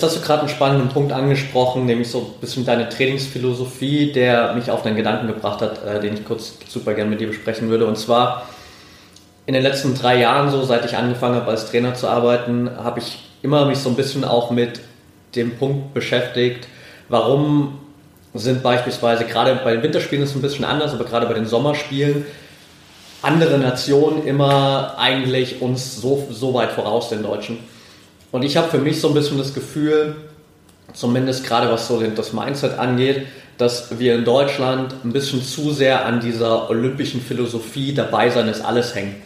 Jetzt hast du gerade einen spannenden Punkt angesprochen, nämlich so ein bisschen deine Trainingsphilosophie, der mich auf einen Gedanken gebracht hat, äh, den ich kurz super gerne mit dir besprechen würde. Und zwar in den letzten drei Jahren, so seit ich angefangen habe als Trainer zu arbeiten, habe ich immer mich so ein bisschen auch mit dem Punkt beschäftigt, warum sind beispielsweise gerade bei den Winterspielen ist es ein bisschen anders, aber gerade bei den Sommerspielen andere Nationen immer eigentlich uns so, so weit voraus, den Deutschen. Und ich habe für mich so ein bisschen das Gefühl, zumindest gerade was so das Mindset angeht, dass wir in Deutschland ein bisschen zu sehr an dieser olympischen Philosophie dabei sein ist alles hängen.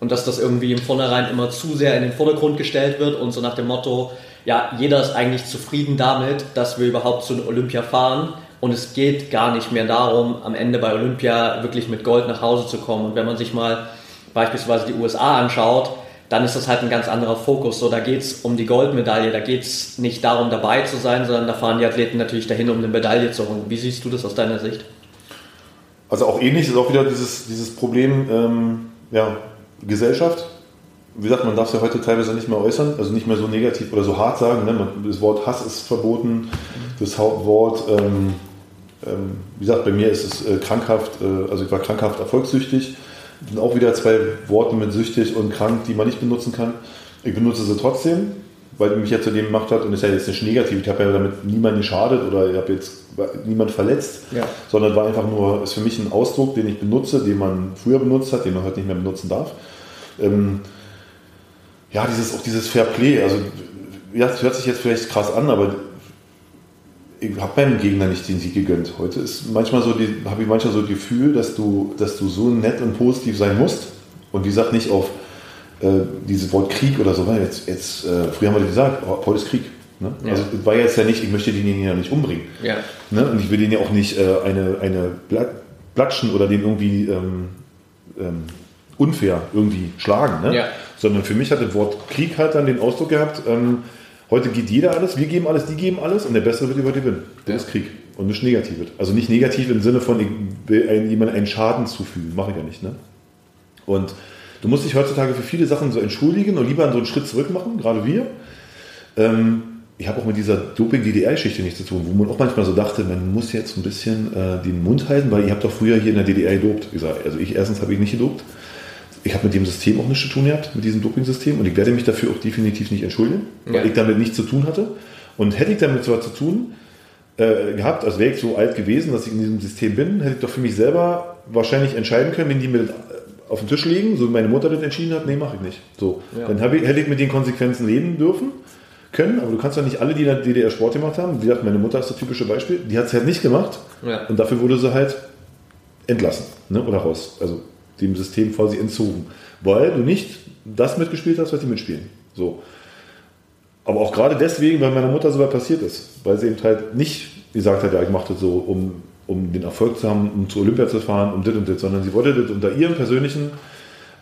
Und dass das irgendwie im Vornherein immer zu sehr in den Vordergrund gestellt wird und so nach dem Motto, ja, jeder ist eigentlich zufrieden damit, dass wir überhaupt zu Olympia fahren. Und es geht gar nicht mehr darum, am Ende bei Olympia wirklich mit Gold nach Hause zu kommen. Und wenn man sich mal beispielsweise die USA anschaut, dann ist das halt ein ganz anderer Fokus. So, da geht es um die Goldmedaille, da geht es nicht darum, dabei zu sein, sondern da fahren die Athleten natürlich dahin, um eine Medaille zu holen. Wie siehst du das aus deiner Sicht? Also auch ähnlich ist auch wieder dieses, dieses Problem ähm, ja, Gesellschaft. Wie gesagt, man darf es ja heute teilweise nicht mehr äußern, also nicht mehr so negativ oder so hart sagen. Ne? Das Wort Hass ist verboten, das Wort, ähm, ähm, wie gesagt, bei mir ist es äh, krankhaft, äh, also ich war krankhaft erfolgssüchtig das sind auch wieder zwei Worte mit süchtig und krank, die man nicht benutzen kann. Ich benutze sie trotzdem, weil mich ja zu dem gemacht hat und ist ja jetzt nicht negativ. Ich habe ja damit niemanden geschadet oder ich habe jetzt niemand verletzt, ja. sondern war einfach nur, ist für mich ein Ausdruck, den ich benutze, den man früher benutzt hat, den man heute nicht mehr benutzen darf. Ähm, ja, dieses, auch dieses Fair Play, also ja, das hört sich jetzt vielleicht krass an, aber ich habe meinem Gegner nicht den Sieg gegönnt. Heute ist manchmal so, habe ich manchmal so das Gefühl, dass du, dass du so nett und positiv sein musst. Und wie gesagt, nicht auf äh, dieses Wort Krieg oder so. Jetzt, jetzt, äh, früher haben wir gesagt, oh, heute ist Krieg. Ne? Ja. Also war jetzt ja nicht, ich möchte den ja nicht umbringen. Ja. Ne? Und ich will den ja auch nicht äh, eine, eine Platschen oder den irgendwie ähm, ähm, unfair irgendwie schlagen. Ne? Ja. Sondern für mich hat das Wort Krieg halt dann den Ausdruck gehabt, ähm, Heute geht jeder alles, wir geben alles, die geben alles und der Bessere wird über die gewinnen. Das ja. ist Krieg und nicht negativ wird. Also nicht negativ im Sinne von, ich will jemandem einen Schaden zufügen, mache ich ja nicht. Ne? Und du musst dich heutzutage für viele Sachen so entschuldigen und lieber so einen Schritt zurück machen, gerade wir. Ähm, ich habe auch mit dieser Doping-DDR-Geschichte nichts zu tun, wo man auch manchmal so dachte, man muss jetzt ein bisschen äh, den Mund halten, weil ihr habt doch früher hier in der DDR gedopt. Also ich erstens habe ich nicht gedopt ich habe mit dem System auch nichts zu tun gehabt, mit diesem Doping-System und ich werde mich dafür auch definitiv nicht entschuldigen, weil ja. ich damit nichts zu tun hatte. Und hätte ich damit zwar zu tun äh, gehabt, also wäre ich so alt gewesen, dass ich in diesem System bin, hätte ich doch für mich selber wahrscheinlich entscheiden können, wenn die mir auf den Tisch legen, so wie meine Mutter das entschieden hat, nee, mache ich nicht. So, ja. dann ich, hätte ich mit den Konsequenzen leben dürfen können, aber du kannst ja nicht alle, die in der DDR Sport gemacht haben, wie gesagt, meine Mutter ist das typische Beispiel, die hat es halt nicht gemacht ja. und dafür wurde sie halt entlassen ne, oder raus. Also dem System quasi entzogen, weil du nicht das mitgespielt hast, was sie mitspielen. So. Aber auch gerade deswegen, weil meiner Mutter so weit passiert ist, weil sie eben halt nicht gesagt hat, ja, ich mache das so, um, um den Erfolg zu haben, um zu Olympia zu fahren, um das und das, sondern sie wollte das unter ihrem persönlichen,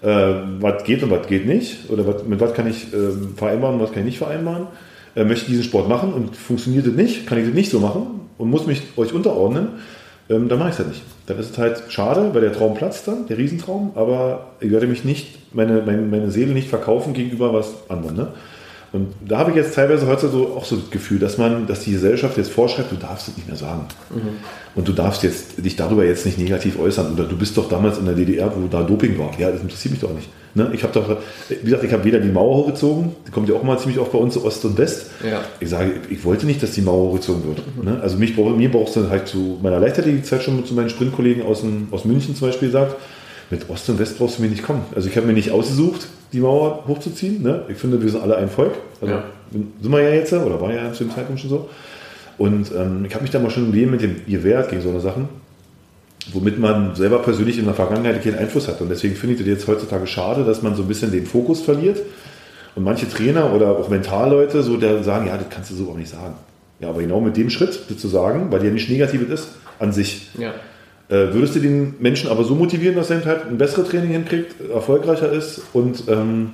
äh, was geht und was geht nicht, oder was, mit was kann ich äh, vereinbaren und was kann ich nicht vereinbaren, äh, möchte diesen Sport machen und funktioniert das nicht, kann ich das nicht so machen und muss mich euch unterordnen, ähm, dann mache ich es halt nicht. Dann ist es halt schade, weil der Traum platzt dann, der Riesentraum, aber ich werde mich nicht, meine, meine, meine Seele nicht verkaufen gegenüber was anderem. Ne? Und da habe ich jetzt teilweise heute so auch so das Gefühl, dass man, dass die Gesellschaft jetzt vorschreibt, du darfst es nicht mehr sagen. Mhm. Und du darfst jetzt dich darüber jetzt nicht negativ äußern. Oder du bist doch damals in der DDR, wo da Doping war. Ja, das interessiert mich doch nicht. Ne? Ich habe doch, wie gesagt, ich habe weder die Mauer hochgezogen, die kommt ja auch mal ziemlich oft bei uns, Ost und West. Ja. Ich sage, ich wollte nicht, dass die Mauer hochgezogen wird. Mhm. Ne? Also mich, mir brauchst du halt zu meiner Leichtathletikzeit schon zu meinen Sprintkollegen aus, aus München zum Beispiel gesagt, mit Ost und West brauchst du mir nicht kommen. Also ich habe mir nicht ausgesucht, die Mauer hochzuziehen. Ne? Ich finde, wir sind alle ein Volk. Also ja. sind wir ja jetzt, oder war ja zu dem Zeitpunkt schon so. Und ähm, ich habe mich da mal schon im Leben mit dem ihr Wert gegen so eine Sachen womit man selber persönlich in der Vergangenheit keinen Einfluss hat. Und deswegen finde ich das jetzt heutzutage schade, dass man so ein bisschen den Fokus verliert. Und manche Trainer oder auch Mentalleute so der sagen, ja, das kannst du so auch nicht sagen. Ja, aber genau mit dem Schritt, das zu sagen, weil der nicht negativ ist an sich, ja. Äh, würdest du den Menschen aber so motivieren, dass er halt ein besseres Training hinkriegt, erfolgreicher ist und ähm,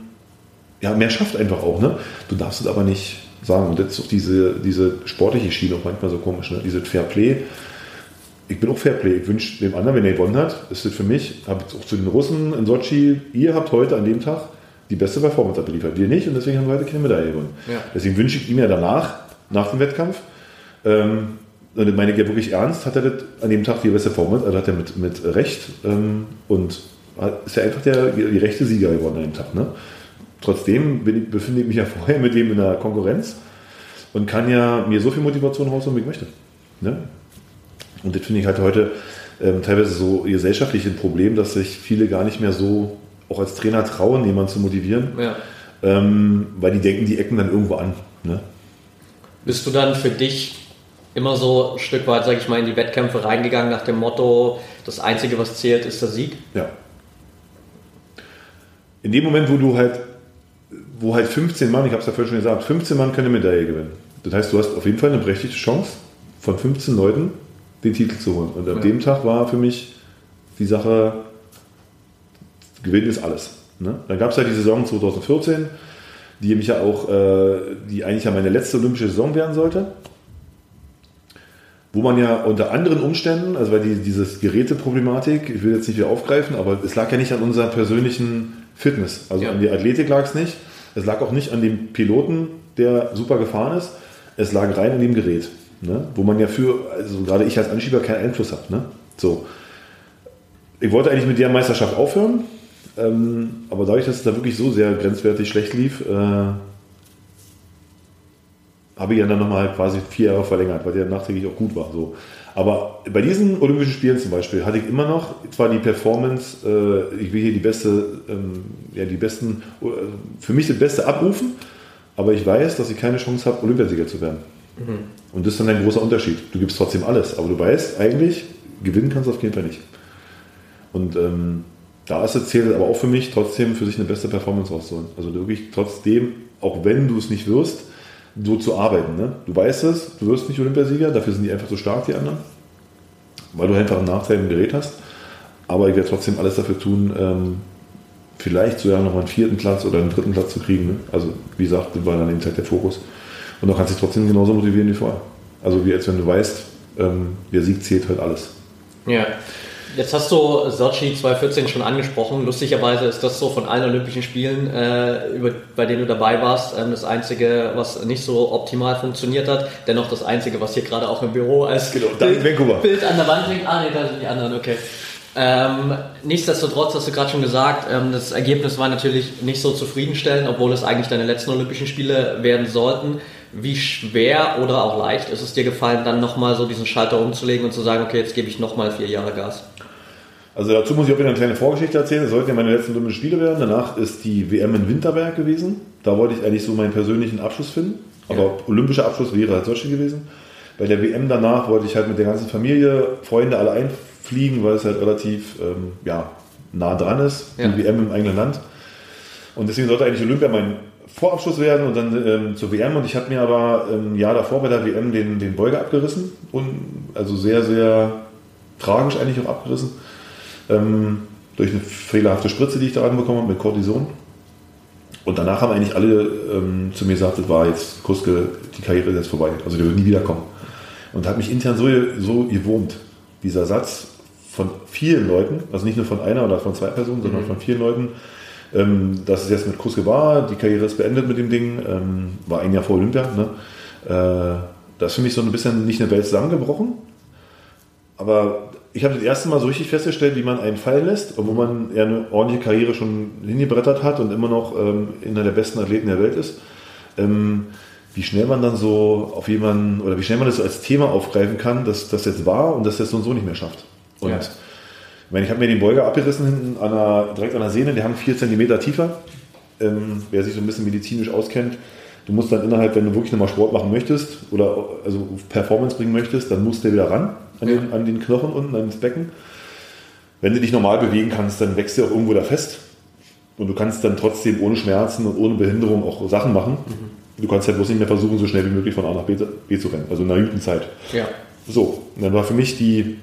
ja, mehr schafft einfach auch. Ne? Du darfst es aber nicht sagen. Und jetzt auch diese, diese sportliche Schiene auch manchmal so komisch, ne? diese Fair Play ich bin auch Fairplay. Ich wünsche dem anderen, wenn er gewonnen hat, ist das für mich, habe jetzt auch zu den Russen in Sochi, ihr habt heute an dem Tag die beste Performance abgeliefert. Wir nicht und deswegen haben wir heute keine Medaille gewonnen. Ja. Deswegen wünsche ich ihm ja danach, nach dem Wettkampf, ähm, und das meine ich ja wirklich ernst, hat er das an dem Tag die beste Performance, also hat er mit, mit Recht ähm, und ist ja einfach der, die rechte Sieger geworden an dem Tag. Ne? Trotzdem bin befinde ich mich ja vorher mit dem in der Konkurrenz und kann ja mir so viel Motivation rausholen, wie ich möchte. Ne? Und das finde ich halt heute ähm, teilweise so gesellschaftlich ein Problem, dass sich viele gar nicht mehr so auch als Trainer trauen, jemanden zu motivieren, Ja. ähm, weil die denken, die ecken dann irgendwo an. Ne? Bist du dann für dich immer so ein Stück weit, sag ich mal, in die Wettkämpfe reingegangen nach dem Motto, das Einzige, was zählt, ist der Sieg? Ja. In dem Moment, wo du halt, wo halt 15 Mann, ich habe es ja vorhin schon gesagt, 15 Mann können eine Medaille gewinnen. Das heißt, du hast auf jeden Fall eine berechtigte Chance, von 15 Leuten den Titel zu holen. Und ab Ja. dem Tag war für mich die Sache, Gewinn ist alles. Ne? Dann gab es ja die Saison 2014, die mich ja auch, äh, die eigentlich ja meine letzte olympische Saison werden sollte. Wo man ja unter anderen Umständen, also weil die, dieses Geräteproblematik, ich will jetzt nicht wieder aufgreifen, aber es lag ja nicht an unserer persönlichen Fitness. Also Ja. an der Athletik lag es nicht. Es lag auch nicht an dem Piloten, der super gefahren ist. Es lag rein an dem Gerät. Ne? Wo man ja für, also gerade ich als Anschieber keinen Einfluss habe. Ne? So. Ich wollte eigentlich mit der Meisterschaft aufhören, ähm, aber dadurch, dass es da wirklich so sehr grenzwertig schlecht lief, äh, habe ich ja dann nochmal quasi vier Jahre verlängert, weil der nachträglich auch gut war. So. Aber bei diesen Olympischen Spielen zum Beispiel hatte ich immer noch zwar die Performance, äh, ich will hier die beste, ähm, ja die besten, äh, für mich das Beste abrufen, aber ich weiß, dass ich keine Chance habe, Olympiasieger zu werden. Und das ist dann ein großer Unterschied. Du gibst trotzdem alles, aber du weißt eigentlich, gewinnen kannst du auf jeden Fall nicht. Und ähm, da ist es zählt aber auch für mich trotzdem für sich eine beste Performance rauszuholen. Also wirklich trotzdem, auch wenn du es nicht wirst, so zu arbeiten. Ne? Du weißt es, du wirst nicht Olympiasieger, dafür sind die einfach so stark, die anderen, weil du einfach einen Nachteil im Gerät hast. Aber ich werde trotzdem alles dafür tun, ähm, vielleicht sogar noch einen vierten Platz oder einen dritten Platz zu kriegen. Ne? Also wie gesagt, war dann eben Zeit der Fokus. Und du kannst dich trotzdem genauso motivieren wie vorher. Also wie als wenn du weißt, ähm, der Sieg zählt halt alles. Ja. Jetzt hast du Sochi 2014 schon angesprochen. Lustigerweise ist das so von allen Olympischen Spielen, äh, über, bei denen du dabei warst, ähm, das Einzige, was nicht so optimal funktioniert hat. Dennoch das Einzige, was hier gerade auch im Büro als Genau, in Vancouver. Bild an der Wand hängt. Ah, nee, da sind die anderen, okay. Ähm, nichtsdestotrotz hast du gerade schon gesagt, ähm, das Ergebnis war natürlich nicht so zufriedenstellend, obwohl es eigentlich deine letzten Olympischen Spiele werden sollten. Wie schwer oder auch leicht ist es dir gefallen, dann nochmal so diesen Schalter umzulegen und zu sagen, okay, jetzt gebe ich nochmal vier Jahre Gas? Also dazu muss ich auch wieder eine kleine Vorgeschichte erzählen. Das sollten ja meine letzten Olympischen Spiele werden. Danach ist die WM in Winterberg gewesen. Da wollte ich eigentlich so meinen persönlichen Abschluss finden. Aber Ja. olympischer Abschluss wäre halt Sochi gewesen. Bei der WM danach wollte ich halt mit der ganzen Familie, Freunde alle einfliegen, weil es halt relativ ähm, ja, nah dran ist. Ja. Die WM im eigenen Land. Und deswegen sollte eigentlich Olympia mein Vorabschluss werden und dann ähm, zur WM. Und ich habe mir aber ein Jahr davor bei der WM den, den Beuger abgerissen. Und also sehr, sehr tragisch eigentlich auch abgerissen. Ähm, durch eine fehlerhafte Spritze, die ich da anbekommen habe mit Cortison. Und danach haben eigentlich alle ähm, zu mir gesagt, das war jetzt, Kuske, die Karriere ist jetzt vorbei. Also der wird nie wiederkommen. Und hat mich intern so, so gewurmt, dieser Satz von vielen Leuten, also nicht nur von einer oder von zwei Personen, sondern von vielen Leuten, ähm, dass es jetzt mit Kuske war, die Karriere ist beendet mit dem Ding, ähm, war ein Jahr vor Olympia. Ne? Äh, da ist für mich so ein bisschen nicht eine Welt zusammengebrochen, aber ich habe das erste Mal so richtig festgestellt, wie man einen fallen lässt, obwohl man ja eine ordentliche Karriere schon hingebrettert hat und immer noch ähm, einer der besten Athleten der Welt ist. Ähm, wie schnell man dann so auf jemanden oder wie schnell man das als Thema aufgreifen kann, dass das jetzt war und das so und so nicht mehr schafft. Und Ja. Ich meine, ich habe mir den Beuger abgerissen hinten an der, direkt an der Sehne, der hang vier Zentimeter tiefer. Ähm, wer sich so ein bisschen medizinisch auskennt, du musst dann innerhalb, wenn du wirklich nochmal Sport machen möchtest oder also Performance bringen möchtest, dann musst du wieder ran an den, an den Knochen unten, ans Becken. Wenn du dich normal bewegen kannst, dann wächst du auch irgendwo da fest. Und du kannst dann trotzdem ohne Schmerzen und ohne Behinderung auch Sachen machen. Du kannst halt bloß nicht mehr versuchen, so schnell wie möglich von A nach B, zu rennen. Also in einer guten Zeit. Ja. So, und dann war für mich die,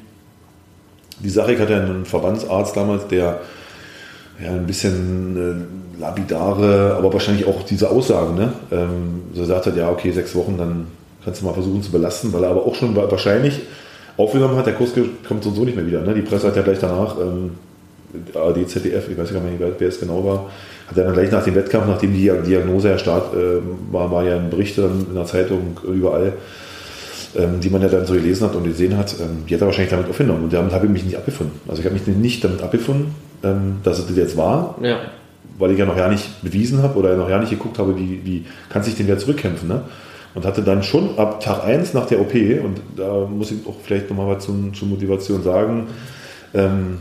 die Sache, ich hatte einen Verbandsarzt damals, der ja, ein bisschen äh, lapidare, aber wahrscheinlich auch diese Aussagen, ne? Ähm, so sagt er, ja, okay, sechs Wochen, dann kannst du mal versuchen zu belasten, weil er aber auch schon wa- wahrscheinlich aufgenommen hat, der Kurs kommt so und so nicht mehr wieder. Ne? Die Presse hat ja gleich danach ähm, ARD, ZDF, ich weiß gar nicht, wer es genau war, hat er dann gleich nach dem Wettkampf, nachdem die Diagnose ja Start äh, war, war ja ein Bericht dann in der Zeitung überall, ähm, die man ja dann so gelesen hat und gesehen hat, ähm, die hat er wahrscheinlich damit aufgenommen. Und damit habe ich mich nicht abgefunden. Also ich habe mich nicht damit abgefunden, ähm, dass es das jetzt war, ja. weil ich ja noch gar nicht bewiesen habe oder noch gar nicht geguckt habe, wie, wie kann sich den wieder zurückkämpfen. Ne? Und hatte dann schon ab Tag 1 nach der OP, und da muss ich auch vielleicht nochmal was zum, zur Motivation sagen, ähm,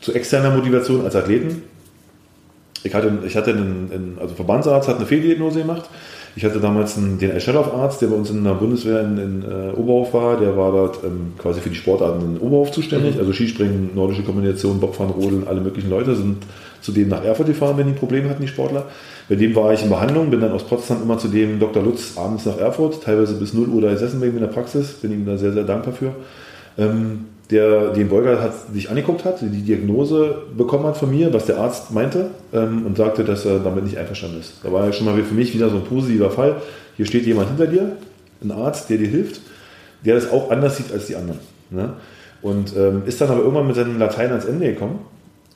zu externer Motivation als Athleten. Ich hatte, ich hatte einen, einen also Verbandsarzt hat eine Fehldiagnose gemacht ich hatte damals einen, den Eschelloff-Arzt, der bei uns in der Bundeswehr in, in äh, Oberhof war. Der war dort ähm, quasi für die Sportarten in Oberhof zuständig. Mhm. Also Skispringen, nordische Kombination, Bobfahren, Rodeln, alle möglichen Leute sind zu dem nach Erfurt gefahren, wenn die Probleme hatten, die Sportler. Bei dem war ich in Behandlung, bin dann aus Potsdam immer zu dem Dr. Lutz abends nach Erfurt, teilweise bis 0 Uhr da gesessen bei ihm in der Praxis. Bin ihm da sehr, sehr dankbar für. Ähm, der den Beuger hat, sich angeguckt hat, die Diagnose bekommen hat von mir, was der Arzt meinte ähm, und sagte, dass er damit nicht einverstanden ist. Da war ja schon mal für mich wieder so ein positiver Fall. Hier steht jemand hinter dir, ein Arzt, der dir hilft, der das auch anders sieht als die anderen. Ne? Und ähm, ist dann aber irgendwann mit seinem Latein ans Ende gekommen.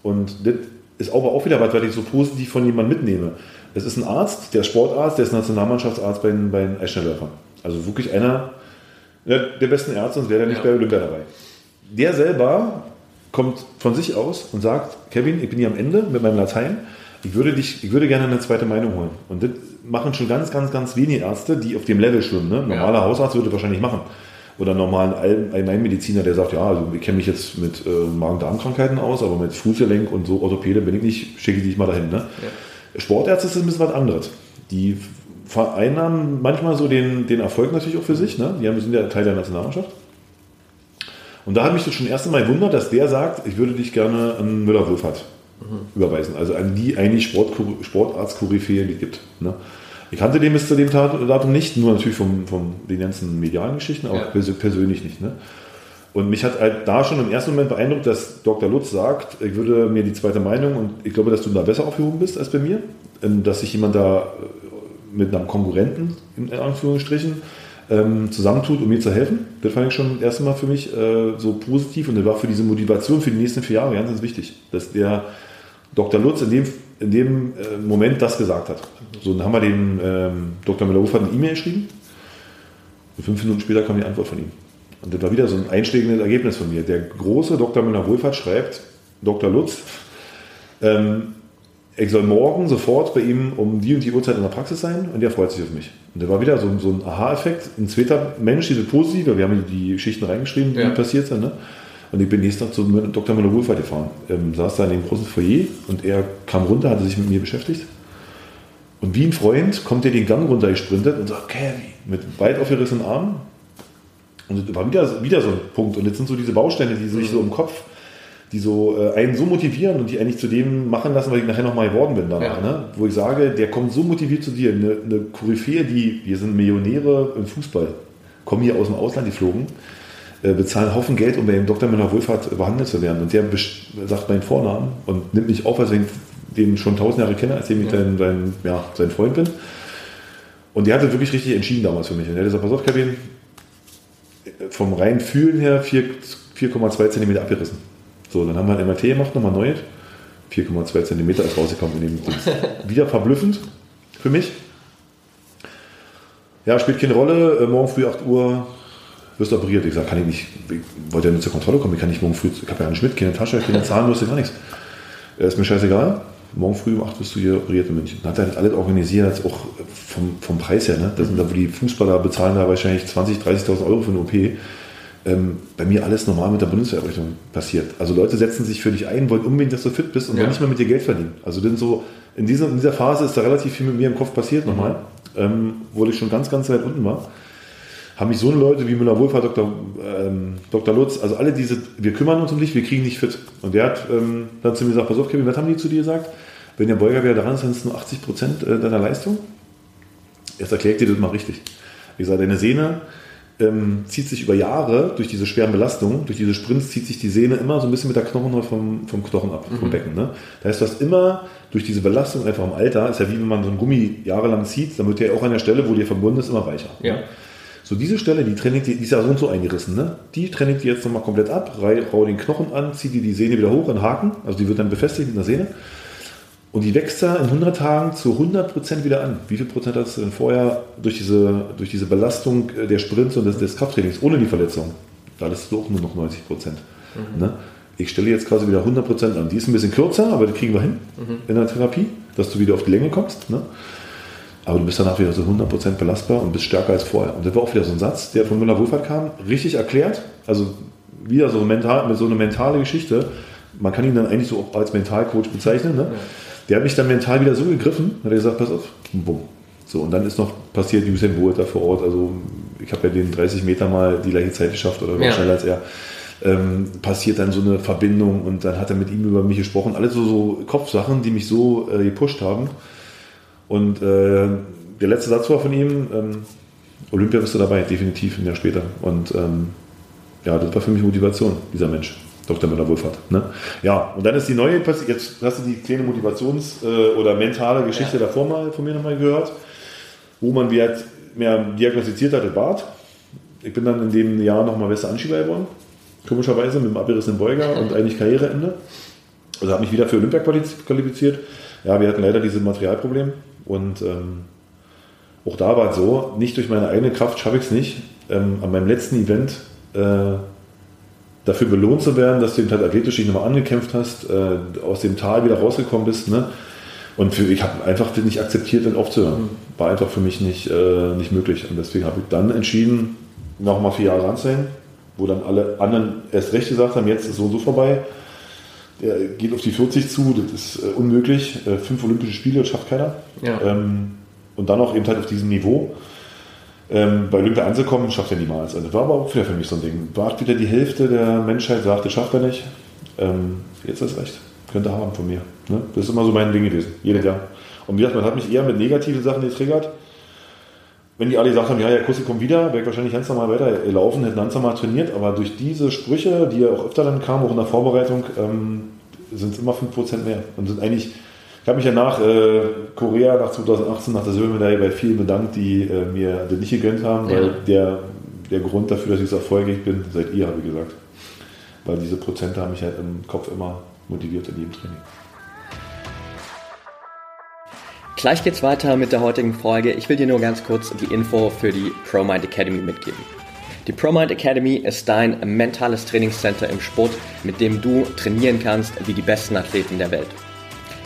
Und das ist aber auch wieder was, weil ich so positiv von jemandem mitnehme. Es ist ein Arzt, der Sportarzt, der ist Nationalmannschaftsarzt bei den, bei den Eisschnellläufern. Also wirklich einer der besten Ärzte, sonst wäre er nicht ja. bei Olympia dabei der selber kommt von sich aus und sagt, Kevin, ich bin hier am Ende mit meinem Latein, ich würde, dich, ich würde gerne eine zweite Meinung holen. Und das machen schon ganz, ganz, ganz wenige Ärzte, die auf dem Level schwimmen. Ne? normaler ja. Hausarzt würde wahrscheinlich machen. Oder normalen Allgemeinmediziner, der sagt, ja, also ich kenne mich jetzt mit äh, Magen-Darm-Krankheiten aus, aber mit Fußgelenk und so Orthopäde bin ich nicht, schicke ich dich mal dahin. Ne? Ja. Sportärzte ist ein bisschen was anderes. Die vereinnahmen manchmal so den, den Erfolg natürlich auch für sich. Ne? Die sind ja Teil der Nationalmannschaft. Und da hat mich das schon erst einmal gewundert, dass der sagt, ich würde dich gerne an Müller-Wohlfahrt mhm. überweisen. Also an die eigentlich Sport, Sportarzt-Koryphäe, die es gibt. Ne? Ich kannte den bis zu dem Datum nicht, nur natürlich von vom den ganzen medialen Geschichten, aber ja. persönlich nicht. Ne? Und mich hat halt da schon im ersten Moment beeindruckt, dass Dr. Lutz sagt, ich würde mir die zweite Meinung und ich glaube, dass du da besser aufgehoben bist als bei mir, ähm, dass sich jemand da äh, mit einem Konkurrenten in Anführungsstrichen ähm, zusammentut, um mir zu helfen. Das fand ich schon das erste Mal für mich äh, so positiv und das war für diese Motivation für die nächsten vier Jahre ganz, ganz wichtig, dass der Dr. Lutz in dem, in dem äh, Moment das gesagt hat. So, dann haben wir dem ähm, Dr. Müller-Hofer eine E-Mail geschrieben und fünf Minuten später kam die Antwort von ihm. Und das war wieder so ein einschlägiges Ergebnis von mir. Der große Dr. Müller-Wohlfahrt schreibt, Dr. Lutz, ähm, ich soll morgen sofort bei ihm um die und die Uhrzeit in der Praxis sein und der freut sich auf mich. Und da war wieder so, so ein Aha-Effekt, ein zweiter Mensch, diese positive, wir haben die Geschichten reingeschrieben, die ja. passiert sind. Ne? Und ich bin nächsten Tag zu Dr. Müller Wohlfahrt gefahren, ähm, saß da in dem großen Foyer und er kam runter, hatte sich mit mir beschäftigt. Und wie ein Freund kommt er den Gang runter gesprintet und sagt, Kevin, mit weit aufgerissenen Armen. Und das war wieder, wieder so ein Punkt. Und jetzt sind so diese Bausteine, die sich so im Kopf die so äh, einen so motivieren und die eigentlich zu dem machen lassen, was ich nachher nochmal geworden bin danach. Ja. Ne? Wo ich sage, der kommt so motiviert zu dir. Eine, eine Koryphäe, die, wir sind Millionäre im Fußball, kommen hier aus dem Ausland geflogen, äh, bezahlen einen Haufen Geld, um bei dem Dr. Müller Wohlfahrt behandelt zu werden. Und der sagt meinen Vornamen und nimmt mich auf, als ich den schon tausend Jahre kenne, als ich ja. dein, dein, ja, sein Freund bin. Und der hatte wirklich richtig entschieden damals für mich. Und der hat gesagt, pass auf, Kevin, vom reinen Fühlen her 4,2 cm abgerissen. So, dann haben wir ein MRT gemacht, nochmal neu. 4,2 cm ist rausgekommen in dem Ding. Wieder verblüffend für mich. Ja, spielt keine Rolle. Äh, morgen früh 8 Uhr wirst du operiert. Ich sage, kann ich nicht, ich wollte ja nur zur Kontrolle kommen, ich kann nicht morgen früh, ich habe ja nicht mit, keine Tasche, keine Zahnbürste, gar nichts. Äh, ist mir scheißegal. Morgen früh um 8 wirst du hier operiert in München. Hat er halt alles organisiert, auch vom, vom Preis her. Ne? Das sind da, wo die Fußballer bezahlen da wahrscheinlich 20.000, 30.000 Euro für eine OP ähm, bei mir alles normal mit der Bundeswehrerrichtung passiert. Also Leute setzen sich für dich ein, wollen unbedingt, dass du fit bist und ja. wollen nicht mehr mit dir Geld verdienen. Also denn so, in dieser, in dieser Phase ist da relativ viel mit mir im Kopf passiert mhm. nochmal, ähm, wo ich schon ganz, ganz weit unten war. Haben mich so Leute wie Müller-Wohlfahrt, Dr. Ähm, Dr. Lutz, also alle diese, wir kümmern uns um dich, wir kriegen dich fit. Und der hat ähm, dann zu mir gesagt, pass auf Kevin, was haben die zu dir gesagt? Wenn der Beuger wieder dran ist, sind es nur 80 Prozent äh, deiner Leistung. Jetzt erklärt dir das mal richtig. Ich sage, deine Sehne ähm, zieht sich über Jahre durch diese schweren Belastungen, durch diese Sprints zieht sich die Sehne immer so ein bisschen mit der Knochenhaut vom, vom Knochen ab, mhm. vom Becken. Ne? Das heißt, du hast immer durch diese Belastung einfach im Alter, ist ja wie wenn man so ein Gummi jahrelang zieht, dann wird der auch an der Stelle, wo dir verbunden ist, immer weicher. Ja. So diese Stelle, die trainiert die, die ist ja so und so eingerissen, ne? Die trainiert die jetzt nochmal komplett ab, rau den Knochen an, zieht die die Sehne wieder hoch an Haken, also die wird dann befestigt in der Sehne. Und die wächst da in 100 Tagen zu 100% wieder an. Wie viel Prozent hast du denn vorher durch diese, durch diese Belastung der Sprints und des, des Krafttrainings ohne die Verletzung? Da ist du auch nur noch 90%. Mhm. Ne? Ich stelle jetzt quasi wieder 100% an. Die ist ein bisschen kürzer, aber die kriegen wir hin mhm. in der Therapie, dass du wieder auf die Länge kommst. Ne? Aber du bist danach wieder so 100% belastbar und bist stärker als vorher. Und das war auch wieder so ein Satz, der von Müller Wohlfahrt kam, richtig erklärt. Also wieder so, mental, so eine mentale Geschichte. Man kann ihn dann eigentlich so auch als Mentalcoach bezeichnen. Ne? Ja der hat mich dann mental wieder so gegriffen, hat er gesagt, pass auf, bumm. So, und dann ist noch passiert, Usain Bolt da vor Ort, also ich habe ja den 30 Meter mal die gleiche Zeit geschafft oder ja. schneller als er. Ähm, passiert dann so eine Verbindung und dann hat er mit ihm über mich gesprochen. Alles so, so Kopfsachen, die mich so äh, gepusht haben. Und äh, der letzte Satz war von ihm, ähm, Olympia bist du dabei, definitiv ein Jahr später. Und ähm, ja, das war für mich Motivation, dieser Mensch. Dr. Müller-Wohlfahrt. Ne? Ja, und dann ist die neue, jetzt hast du die kleine Motivations- äh, oder mentale Geschichte ja. davor mal von mir nochmal gehört, wo man wie halt mehr diagnostiziert hatte, Bart. Ich bin dann in dem Jahr nochmal bester Anschieber geworden, komischerweise mit dem abgerissenen Beuger und eigentlich Karriereende. Also habe mich wieder für Olympia qualifiziert. Ja, wir hatten leider dieses Materialproblem und ähm, auch da war es so, nicht durch meine eigene Kraft schaffe ich es nicht. Ähm, an meinem letzten Event äh, dafür belohnt zu werden, dass du eben halt athletisch dich nochmal angekämpft hast, äh, aus dem Tal wieder rausgekommen bist. Ne? Und für, ich habe einfach nicht akzeptiert, dann aufzuhören. Mhm. War einfach für mich nicht, äh, nicht möglich. Und deswegen habe ich dann entschieden, nochmal vier Jahre ranzuhängen, wo dann alle anderen erst recht gesagt haben, jetzt ist so und so vorbei. Der geht auf die 40 zu, das ist äh, unmöglich. Äh, fünf Olympische Spiele, das schafft keiner. Ja. Ähm, und dann auch eben halt auf diesem Niveau ähm, bei Olympia anzukommen, schafft er niemals. Also war aber auch wieder für mich so ein Ding. War wieder die Hälfte der Menschheit sagte, schafft er nicht. Ähm, jetzt ist recht. Könnte haben von mir. Ne? Das ist immer so mein Ding gewesen, jedes Jahr. Und wie gesagt, man hat mich eher mit negativen Sachen getriggert. Wenn die alle gesagt haben, ja, ja, Kussi kommt wieder, wäre ich wahrscheinlich ganz normal weiterlaufen, hätten ganz normal trainiert, aber durch diese Sprüche, die ja auch öfter dann kamen, auch in der Vorbereitung, ähm, sind es immer 5% mehr und sind eigentlich ich habe mich ja nach äh, Korea, nach 2018, nach der Silbermedaille bei vielen bedankt, die äh, mir den nicht gegönnt haben, weil ja. der, der Grund dafür, dass ich so erfolgreich bin, seid ihr, habe ich gesagt. Weil diese Prozente haben mich halt im Kopf immer motiviert in jedem Training. Gleich geht's weiter mit der heutigen Folge. Ich will dir nur ganz kurz die Info für die ProMind Academy mitgeben. Die ProMind Academy ist dein mentales Trainingscenter im Sport, mit dem du trainieren kannst wie die besten Athleten der Welt.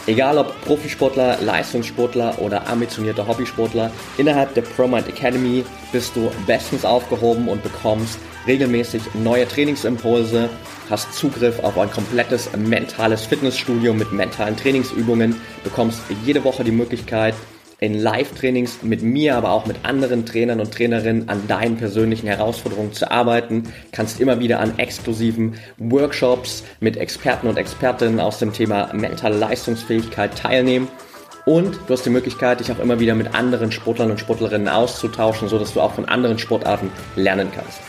Egal ob Profisportler, Leistungssportler oder ambitionierter Hobbysportler, innerhalb der ProMind Academy bist du bestens aufgehoben und bekommst regelmäßig neue Trainingsimpulse, hast Zugriff auf ein komplettes mentales Fitnessstudio mit mentalen Trainingsübungen, bekommst jede Woche die Möglichkeit, in Live-Trainings mit mir, aber auch mit anderen Trainern und Trainerinnen an deinen persönlichen Herausforderungen zu arbeiten. Kannst immer wieder an exklusiven Workshops mit Experten und Expertinnen aus dem Thema mentale Leistungsfähigkeit teilnehmen. Und du hast die Möglichkeit, dich auch immer wieder mit anderen Sportlern und Sportlerinnen auszutauschen, sodass du auch von anderen Sportarten lernen kannst.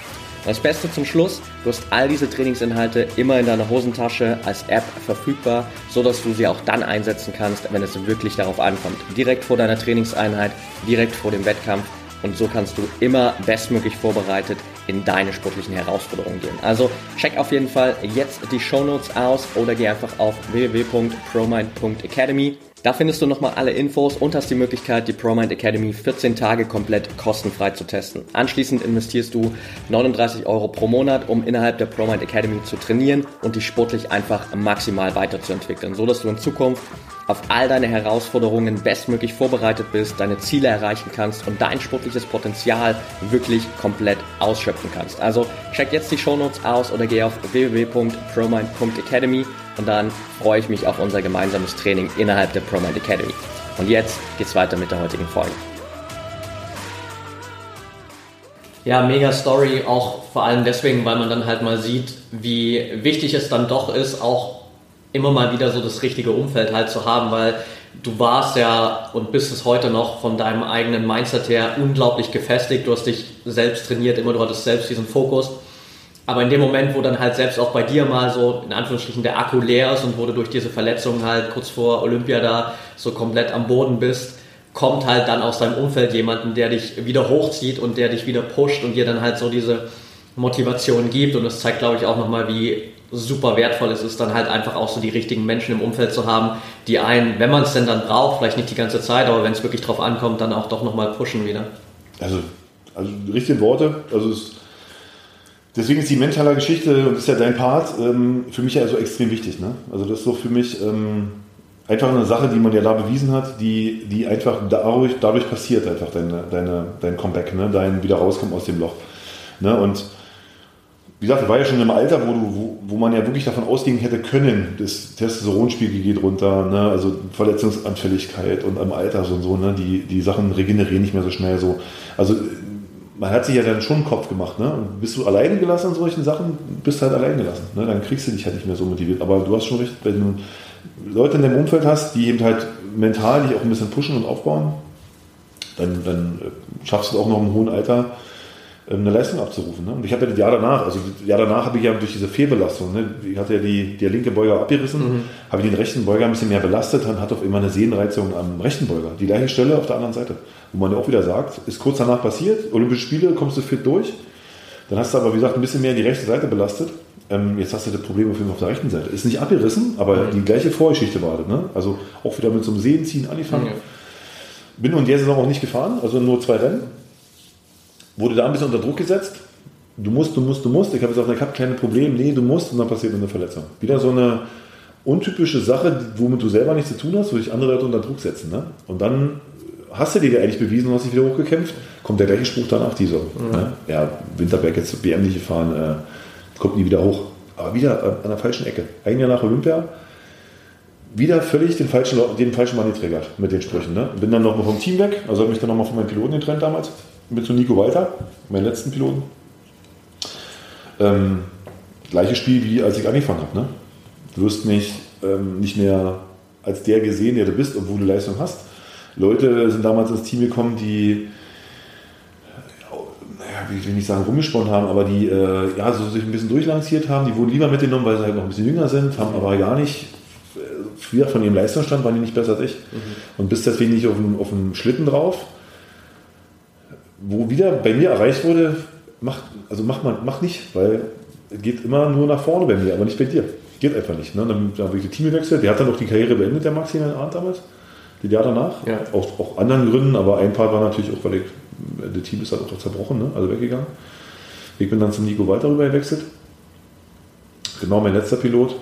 Das Beste zum Schluss, du hast all diese Trainingsinhalte immer in deiner Hosentasche als App verfügbar, so dass du sie auch dann einsetzen kannst, wenn es wirklich darauf ankommt. Direkt vor deiner Trainingseinheit, direkt vor dem Wettkampf und so kannst du immer bestmöglich vorbereitet in deine sportlichen Herausforderungen gehen. Also check auf jeden Fall jetzt die Show Notes aus oder geh einfach auf www.promind.academy da findest du nochmal alle Infos und hast die Möglichkeit, die ProMind Academy 14 Tage komplett kostenfrei zu testen. Anschließend investierst du 39 Euro pro Monat, um innerhalb der ProMind Academy zu trainieren und dich sportlich einfach maximal weiterzuentwickeln, so dass du in Zukunft auf all deine Herausforderungen bestmöglich vorbereitet bist, deine Ziele erreichen kannst und dein sportliches Potenzial wirklich komplett ausschöpfen kannst. Also check jetzt die Shownotes aus oder geh auf www.promind.academy und dann freue ich mich auf unser gemeinsames Training innerhalb der ProMind Academy. Und jetzt geht's weiter mit der heutigen Folge. Ja, mega Story, auch vor allem deswegen, weil man dann halt mal sieht, wie wichtig es dann doch ist, auch immer mal wieder so das richtige Umfeld halt zu haben, weil du warst ja und bist es heute noch von deinem eigenen Mindset her unglaublich gefestigt. Du hast dich selbst trainiert, immer du hattest selbst diesen Fokus. Aber in dem Moment, wo dann halt selbst auch bei dir mal so in Anführungsstrichen der Akku leer ist und wo du durch diese Verletzung halt kurz vor Olympia da so komplett am Boden bist, kommt halt dann aus deinem Umfeld jemanden, der dich wieder hochzieht und der dich wieder pusht und dir dann halt so diese Motivation gibt. Und es zeigt, glaube ich, auch nochmal, wie super wertvoll es ist, dann halt einfach auch so die richtigen Menschen im Umfeld zu haben, die einen, wenn man es denn dann braucht, vielleicht nicht die ganze Zeit, aber wenn es wirklich drauf ankommt, dann auch doch nochmal pushen wieder. Also, also richtige Worte. Also es, deswegen ist die mentale Geschichte, und das ist ja dein Part, ähm, für mich ja so extrem wichtig. Ne? Also das ist so für mich ähm, einfach eine Sache, die man ja da bewiesen hat, die, die einfach dadurch, dadurch passiert, einfach deine, deine, dein Comeback, ne? dein wieder rauskommen aus dem Loch. Ne? Und wie gesagt, war ja schon im Alter, wo, du, wo, wo man ja wirklich davon ausgehen hätte können, das Testosteronspiegel geht runter, ne? also Verletzungsanfälligkeit und im Alter so und so, ne? die, die Sachen regenerieren nicht mehr so schnell so. Also man hat sich ja dann schon einen Kopf gemacht. Ne? Und bist du alleine gelassen an solchen Sachen, bist halt allein gelassen. Ne? Dann kriegst du dich halt nicht mehr so motiviert. Aber du hast schon recht, wenn du Leute in deinem Umfeld hast, die eben halt mental dich auch ein bisschen pushen und aufbauen, dann, dann schaffst du auch noch im hohen Alter eine Leistung abzurufen. Ne? Und ich habe ja das Jahr danach, also das Jahr danach habe ich ja durch diese Fehlbelastung, ne? ich hatte ja die, die linke Beuger abgerissen, mhm. habe ich den rechten Beuger ein bisschen mehr belastet und hatte auf immer eine Sehnenreizung am rechten Beuger. Die gleiche Stelle auf der anderen Seite. Wo man ja auch wieder sagt, ist kurz danach passiert, Olympische Spiele, kommst du fit durch, dann hast du aber, wie gesagt, ein bisschen mehr die rechte Seite belastet. Ähm, jetzt hast du das Problem auf, auf der rechten Seite. Ist nicht abgerissen, aber mhm. die gleiche Vorgeschichte war das. Ne? Also auch wieder mit so einem Sehenziehen angefangen. Mhm. Bin in der Saison auch nicht gefahren, also nur zwei Rennen wurde da ein bisschen unter Druck gesetzt. Du musst, du musst, du musst. Ich habe jetzt auf der Cup keine Probleme. Nee, du musst und dann passiert eine Verletzung. Wieder so eine untypische Sache, womit du selber nichts zu tun hast, wo dich andere Leute unter Druck setzen. Ne? Und dann hast du dir eigentlich bewiesen und hast dich wieder hochgekämpft. Kommt der gleiche Spruch danach, dieser. Mhm. Ne? Ja, Winterberg jetzt BM nicht gefahren, äh, kommt nie wieder hoch. Aber wieder äh, an der falschen Ecke. Ein Jahr nach Olympia, wieder völlig den falschen, den falschen Mann getriggert mit den Sprüchen. Ne? Bin dann nochmal vom Team weg, also habe mich dann nochmal von meinem Piloten getrennt damals mit zu Nico Walter, meinem letzten Piloten. Ähm, gleiches Spiel wie als ich angefangen habe. Ne? Du wirst mich ähm, nicht mehr als der gesehen, der du bist, obwohl du Leistung hast. Leute sind damals ins Team gekommen, die, naja, wie will ich nicht sagen, rumgesponnen haben, aber die äh, ja, so sich ein bisschen durchlanciert haben. Die wurden lieber mitgenommen, weil sie halt noch ein bisschen jünger sind, haben aber gar nicht, äh, früher von ihrem Leistungsstand waren die nicht besser als ich. Mhm. Und bist deswegen nicht auf dem, auf dem Schlitten drauf wo wieder bei mir erreicht wurde, mach, also mach, man, mach nicht, weil es geht immer nur nach vorne bei mir, aber nicht bei dir. Geht einfach nicht. Ne? Dann, dann habe ich die Team gewechselt. Der hat dann auch die Karriere beendet, der Maximilian Arndt damals. Die Jahr danach. Ja. Aus auch anderen Gründen, aber ein Part war natürlich auch, weil ich, das Team ist halt auch zerbrochen, ne? also weggegangen. Ich bin dann zum Nico weiter rüber gewechselt. Genau mein letzter Pilot.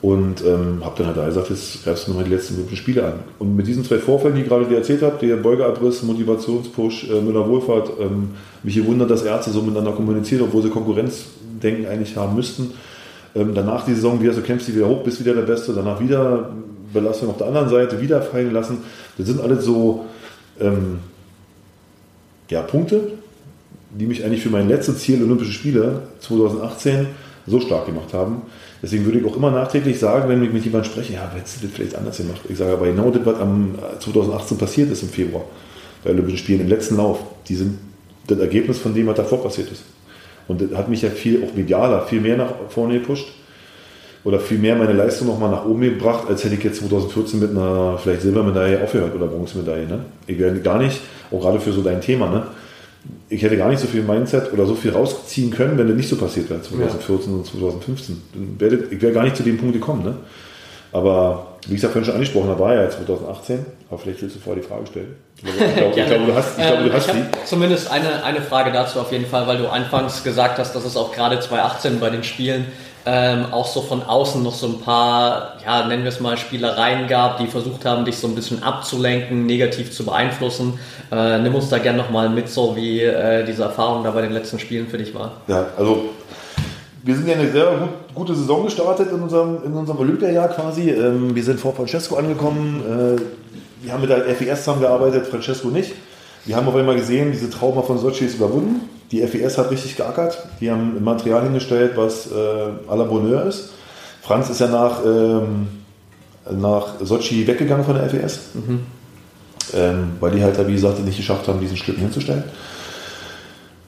Und ähm, habe dann halt gesagt, jetzt greifst du nochmal die letzten Olympischen Spiele an. Und mit diesen zwei Vorfällen, die ich gerade dir erzählt habe, der Beugeabriss, Motivationspush, äh, Müller-Wohlfahrt, ähm, mich gewundert, dass Ärzte so miteinander kommunizieren, obwohl sie Konkurrenzdenken eigentlich haben müssten. Ähm, danach die Saison wieder, so kämpfst du wieder hoch, bist wieder der Beste, danach wieder Belastung auf der anderen Seite, wieder fallen lassen. Das sind alles so ähm, ja, Punkte, die mich eigentlich für mein letztes Ziel Olympische Spiele 2018 so stark gemacht haben, Deswegen würde ich auch immer nachträglich sagen, wenn ich mit jemandem spreche, ja, hättest du das vielleicht anders gemacht. Ich sage aber genau das, was am 2018 äh, passiert ist im Februar bei Olympischen Spielen, im letzten Lauf, die sind das Ergebnis von dem, was davor passiert ist. Und das hat mich ja viel, auch medialer, viel mehr nach vorne gepusht oder viel mehr meine Leistung nochmal nach oben gebracht, als hätte ich jetzt 2014 mit einer vielleicht Silbermedaille aufgehört oder Bronzemedaille. Ne? Ich wäre gar nicht, auch gerade für so dein Thema, ne? Ich hätte gar nicht so viel Mindset oder so viel rausziehen können, wenn das nicht so passiert wäre 2014 ja. und 2015. Dann wäre ich wäre gar nicht zu dem Punkt gekommen. Ne? Aber wie ich es ja vorhin schon angesprochen habe, war ja 2018. Aber vielleicht willst du vorher die Frage stellen. Ich glaube, ich glaube, du hast, ich glaube, du hast die. Zumindest eine, eine Frage dazu auf jeden Fall, weil du anfangs gesagt hast, dass es auch gerade 2018 bei den Spielen ähm, auch so von außen noch so ein paar, ja, nennen wir es mal, Spielereien gab, die versucht haben, dich so ein bisschen abzulenken, negativ zu beeinflussen. Äh, nimm uns da gerne nochmal mit, so wie äh, diese Erfahrung da bei den letzten Spielen für dich war. Ja, also wir sind ja eine sehr gut, gute Saison gestartet in unserem, in unserem Olympiajahr quasi. Ähm, wir sind vor Francesco angekommen. Äh, wir haben mit der FES zusammengearbeitet, Francesco nicht. Wir haben auf einmal gesehen, diese Trauma von Sochi ist überwunden. Die FES hat richtig geackert. Die haben ein Material hingestellt, was äh, à la Bonheur ist. Franz ist ja nach, ähm, nach Sochi weggegangen von der FES, mhm. ähm, weil die halt, wie gesagt, nicht geschafft haben, diesen Schlitten hinzustellen.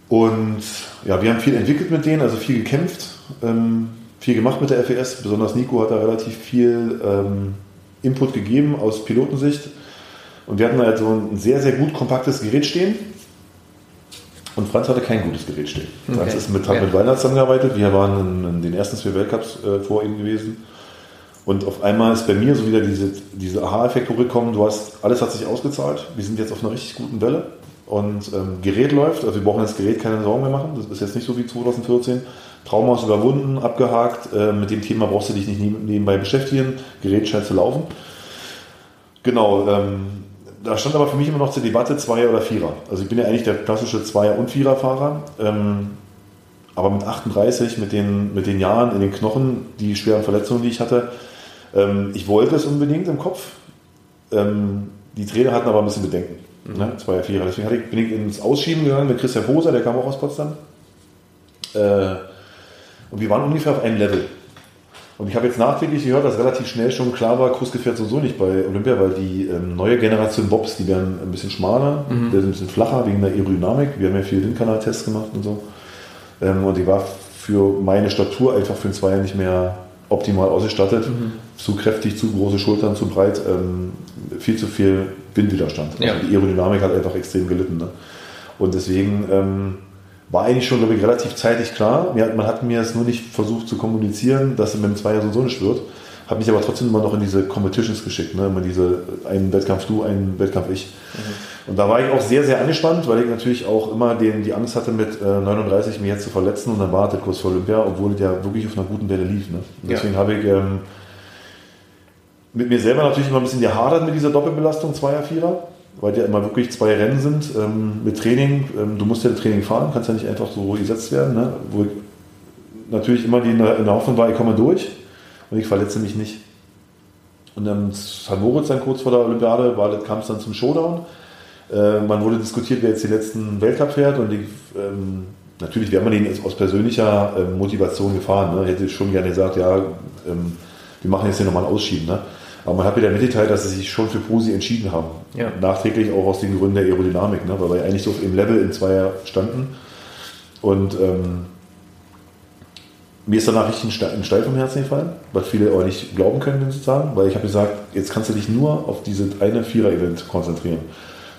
Und ja, wir haben viel entwickelt mit denen, also viel gekämpft, ähm, viel gemacht mit der FES. Besonders Nico hat da relativ viel ähm, Input gegeben aus Pilotensicht Und wir hatten halt so ein sehr, sehr gut kompaktes Gerät stehen. Und Franz hatte kein gutes Gerät stehen. Franz Okay. ist mit, hat Ja. mit Weiner zusammengearbeitet. Wir waren in, in den ersten zwei Weltcups äh, vor ihm gewesen. Und auf einmal ist bei mir so wieder diese, diese Aha-Effekt hochgekommen. Du hast, alles hat sich ausgezahlt. Wir sind jetzt auf einer richtig guten Welle. Und ähm, Gerät läuft. Also wir brauchen das Gerät keine Sorgen mehr machen. Das ist jetzt nicht so wie 2014. Trauma ist überwunden, abgehakt. Äh, mit dem Thema brauchst du dich nicht neben- nebenbei beschäftigen. Gerät scheint zu laufen. Genau, ähm, da stand aber für mich immer noch zur Debatte Zweier oder Vierer. Also ich bin ja eigentlich der klassische Zweier- und Viererfahrer. Ähm, aber mit 38, mit den, mit den Jahren in den Knochen, die schweren Verletzungen, die ich hatte, ähm, ich wollte es unbedingt im Kopf. Ähm, die Trainer hatten aber ein bisschen Bedenken. Ne? Zweier, Vierer. Deswegen ich, bin ich ins Ausschieben gegangen mit Christian Poser, der kam auch aus Potsdam. Äh, und wir waren ungefähr auf einem Level. Und ich habe jetzt nachträglich gehört, dass relativ schnell schon klar war, Kruske fährt sowieso nicht bei Olympia, weil die ähm, neue Generation Bobs, die werden ein bisschen schmaler, die sind ein bisschen flacher wegen der Aerodynamik. Wir haben ja viel Windkanaltests gemacht und so. Ähm, und die war für meine Statur einfach für den Zweier nicht mehr optimal ausgestattet. Zu kräftig, zu große Schultern, zu breit, ähm, viel zu viel Windwiderstand. Ja. Also die Aerodynamik hat einfach extrem gelitten. Ne? Und deswegen ähm, war eigentlich schon, glaube ich, relativ zeitig klar. Mir man hat mir es nur nicht versucht zu kommunizieren, dass es mit dem Zweier so nicht wird. Hat mich aber trotzdem immer noch in diese Competitions geschickt. Ne? Immer diese, einen Wettkampf du, einen Wettkampf ich. Und da war ich auch sehr, sehr angespannt, weil ich natürlich auch immer den, die Angst hatte, mit äh, 39 mich jetzt zu verletzen und dann wartet kurz vor Olympia, obwohl der wirklich auf einer guten Welle lief. Ne? Und Ja. deswegen habe ich ähm, mit mir selber natürlich immer ein bisschen gehadert mit dieser Doppelbelastung Zweier, Vierer, weil ja immer wirklich zwei Rennen sind ähm, mit Training. Ähm, du musst ja Training fahren, kannst ja nicht einfach so gesetzt werden. Ne? Wo ich natürlich immer die in der, Hoffnung war, ich komme durch und ich verletze mich nicht. Und dann St. Moritz dann kurz vor der Olympiade kam es dann zum Showdown. Äh, man wurde diskutiert, wer jetzt den letzten Weltcup fährt und ich, ähm, natürlich wäre man den aus persönlicher ähm, Motivation gefahren. Ne? Hätte schon gerne gesagt, ja, ähm, wir machen jetzt hier nochmal ein Ausschieben. Ne? Aber man hat wieder mitgeteilt, dass sie sich schon für Posi entschieden haben. Ja. Nachträglich auch aus den Gründen der Aerodynamik, ne? weil wir eigentlich so im Level in Zweier standen. Und ähm, mir ist danach richtig ein Ste- ein Stein vom Herzen gefallen, was viele aber nicht glauben können, wenn sie sagen, weil ich habe gesagt, jetzt kannst du dich nur auf dieses eine Vierer-Event konzentrieren.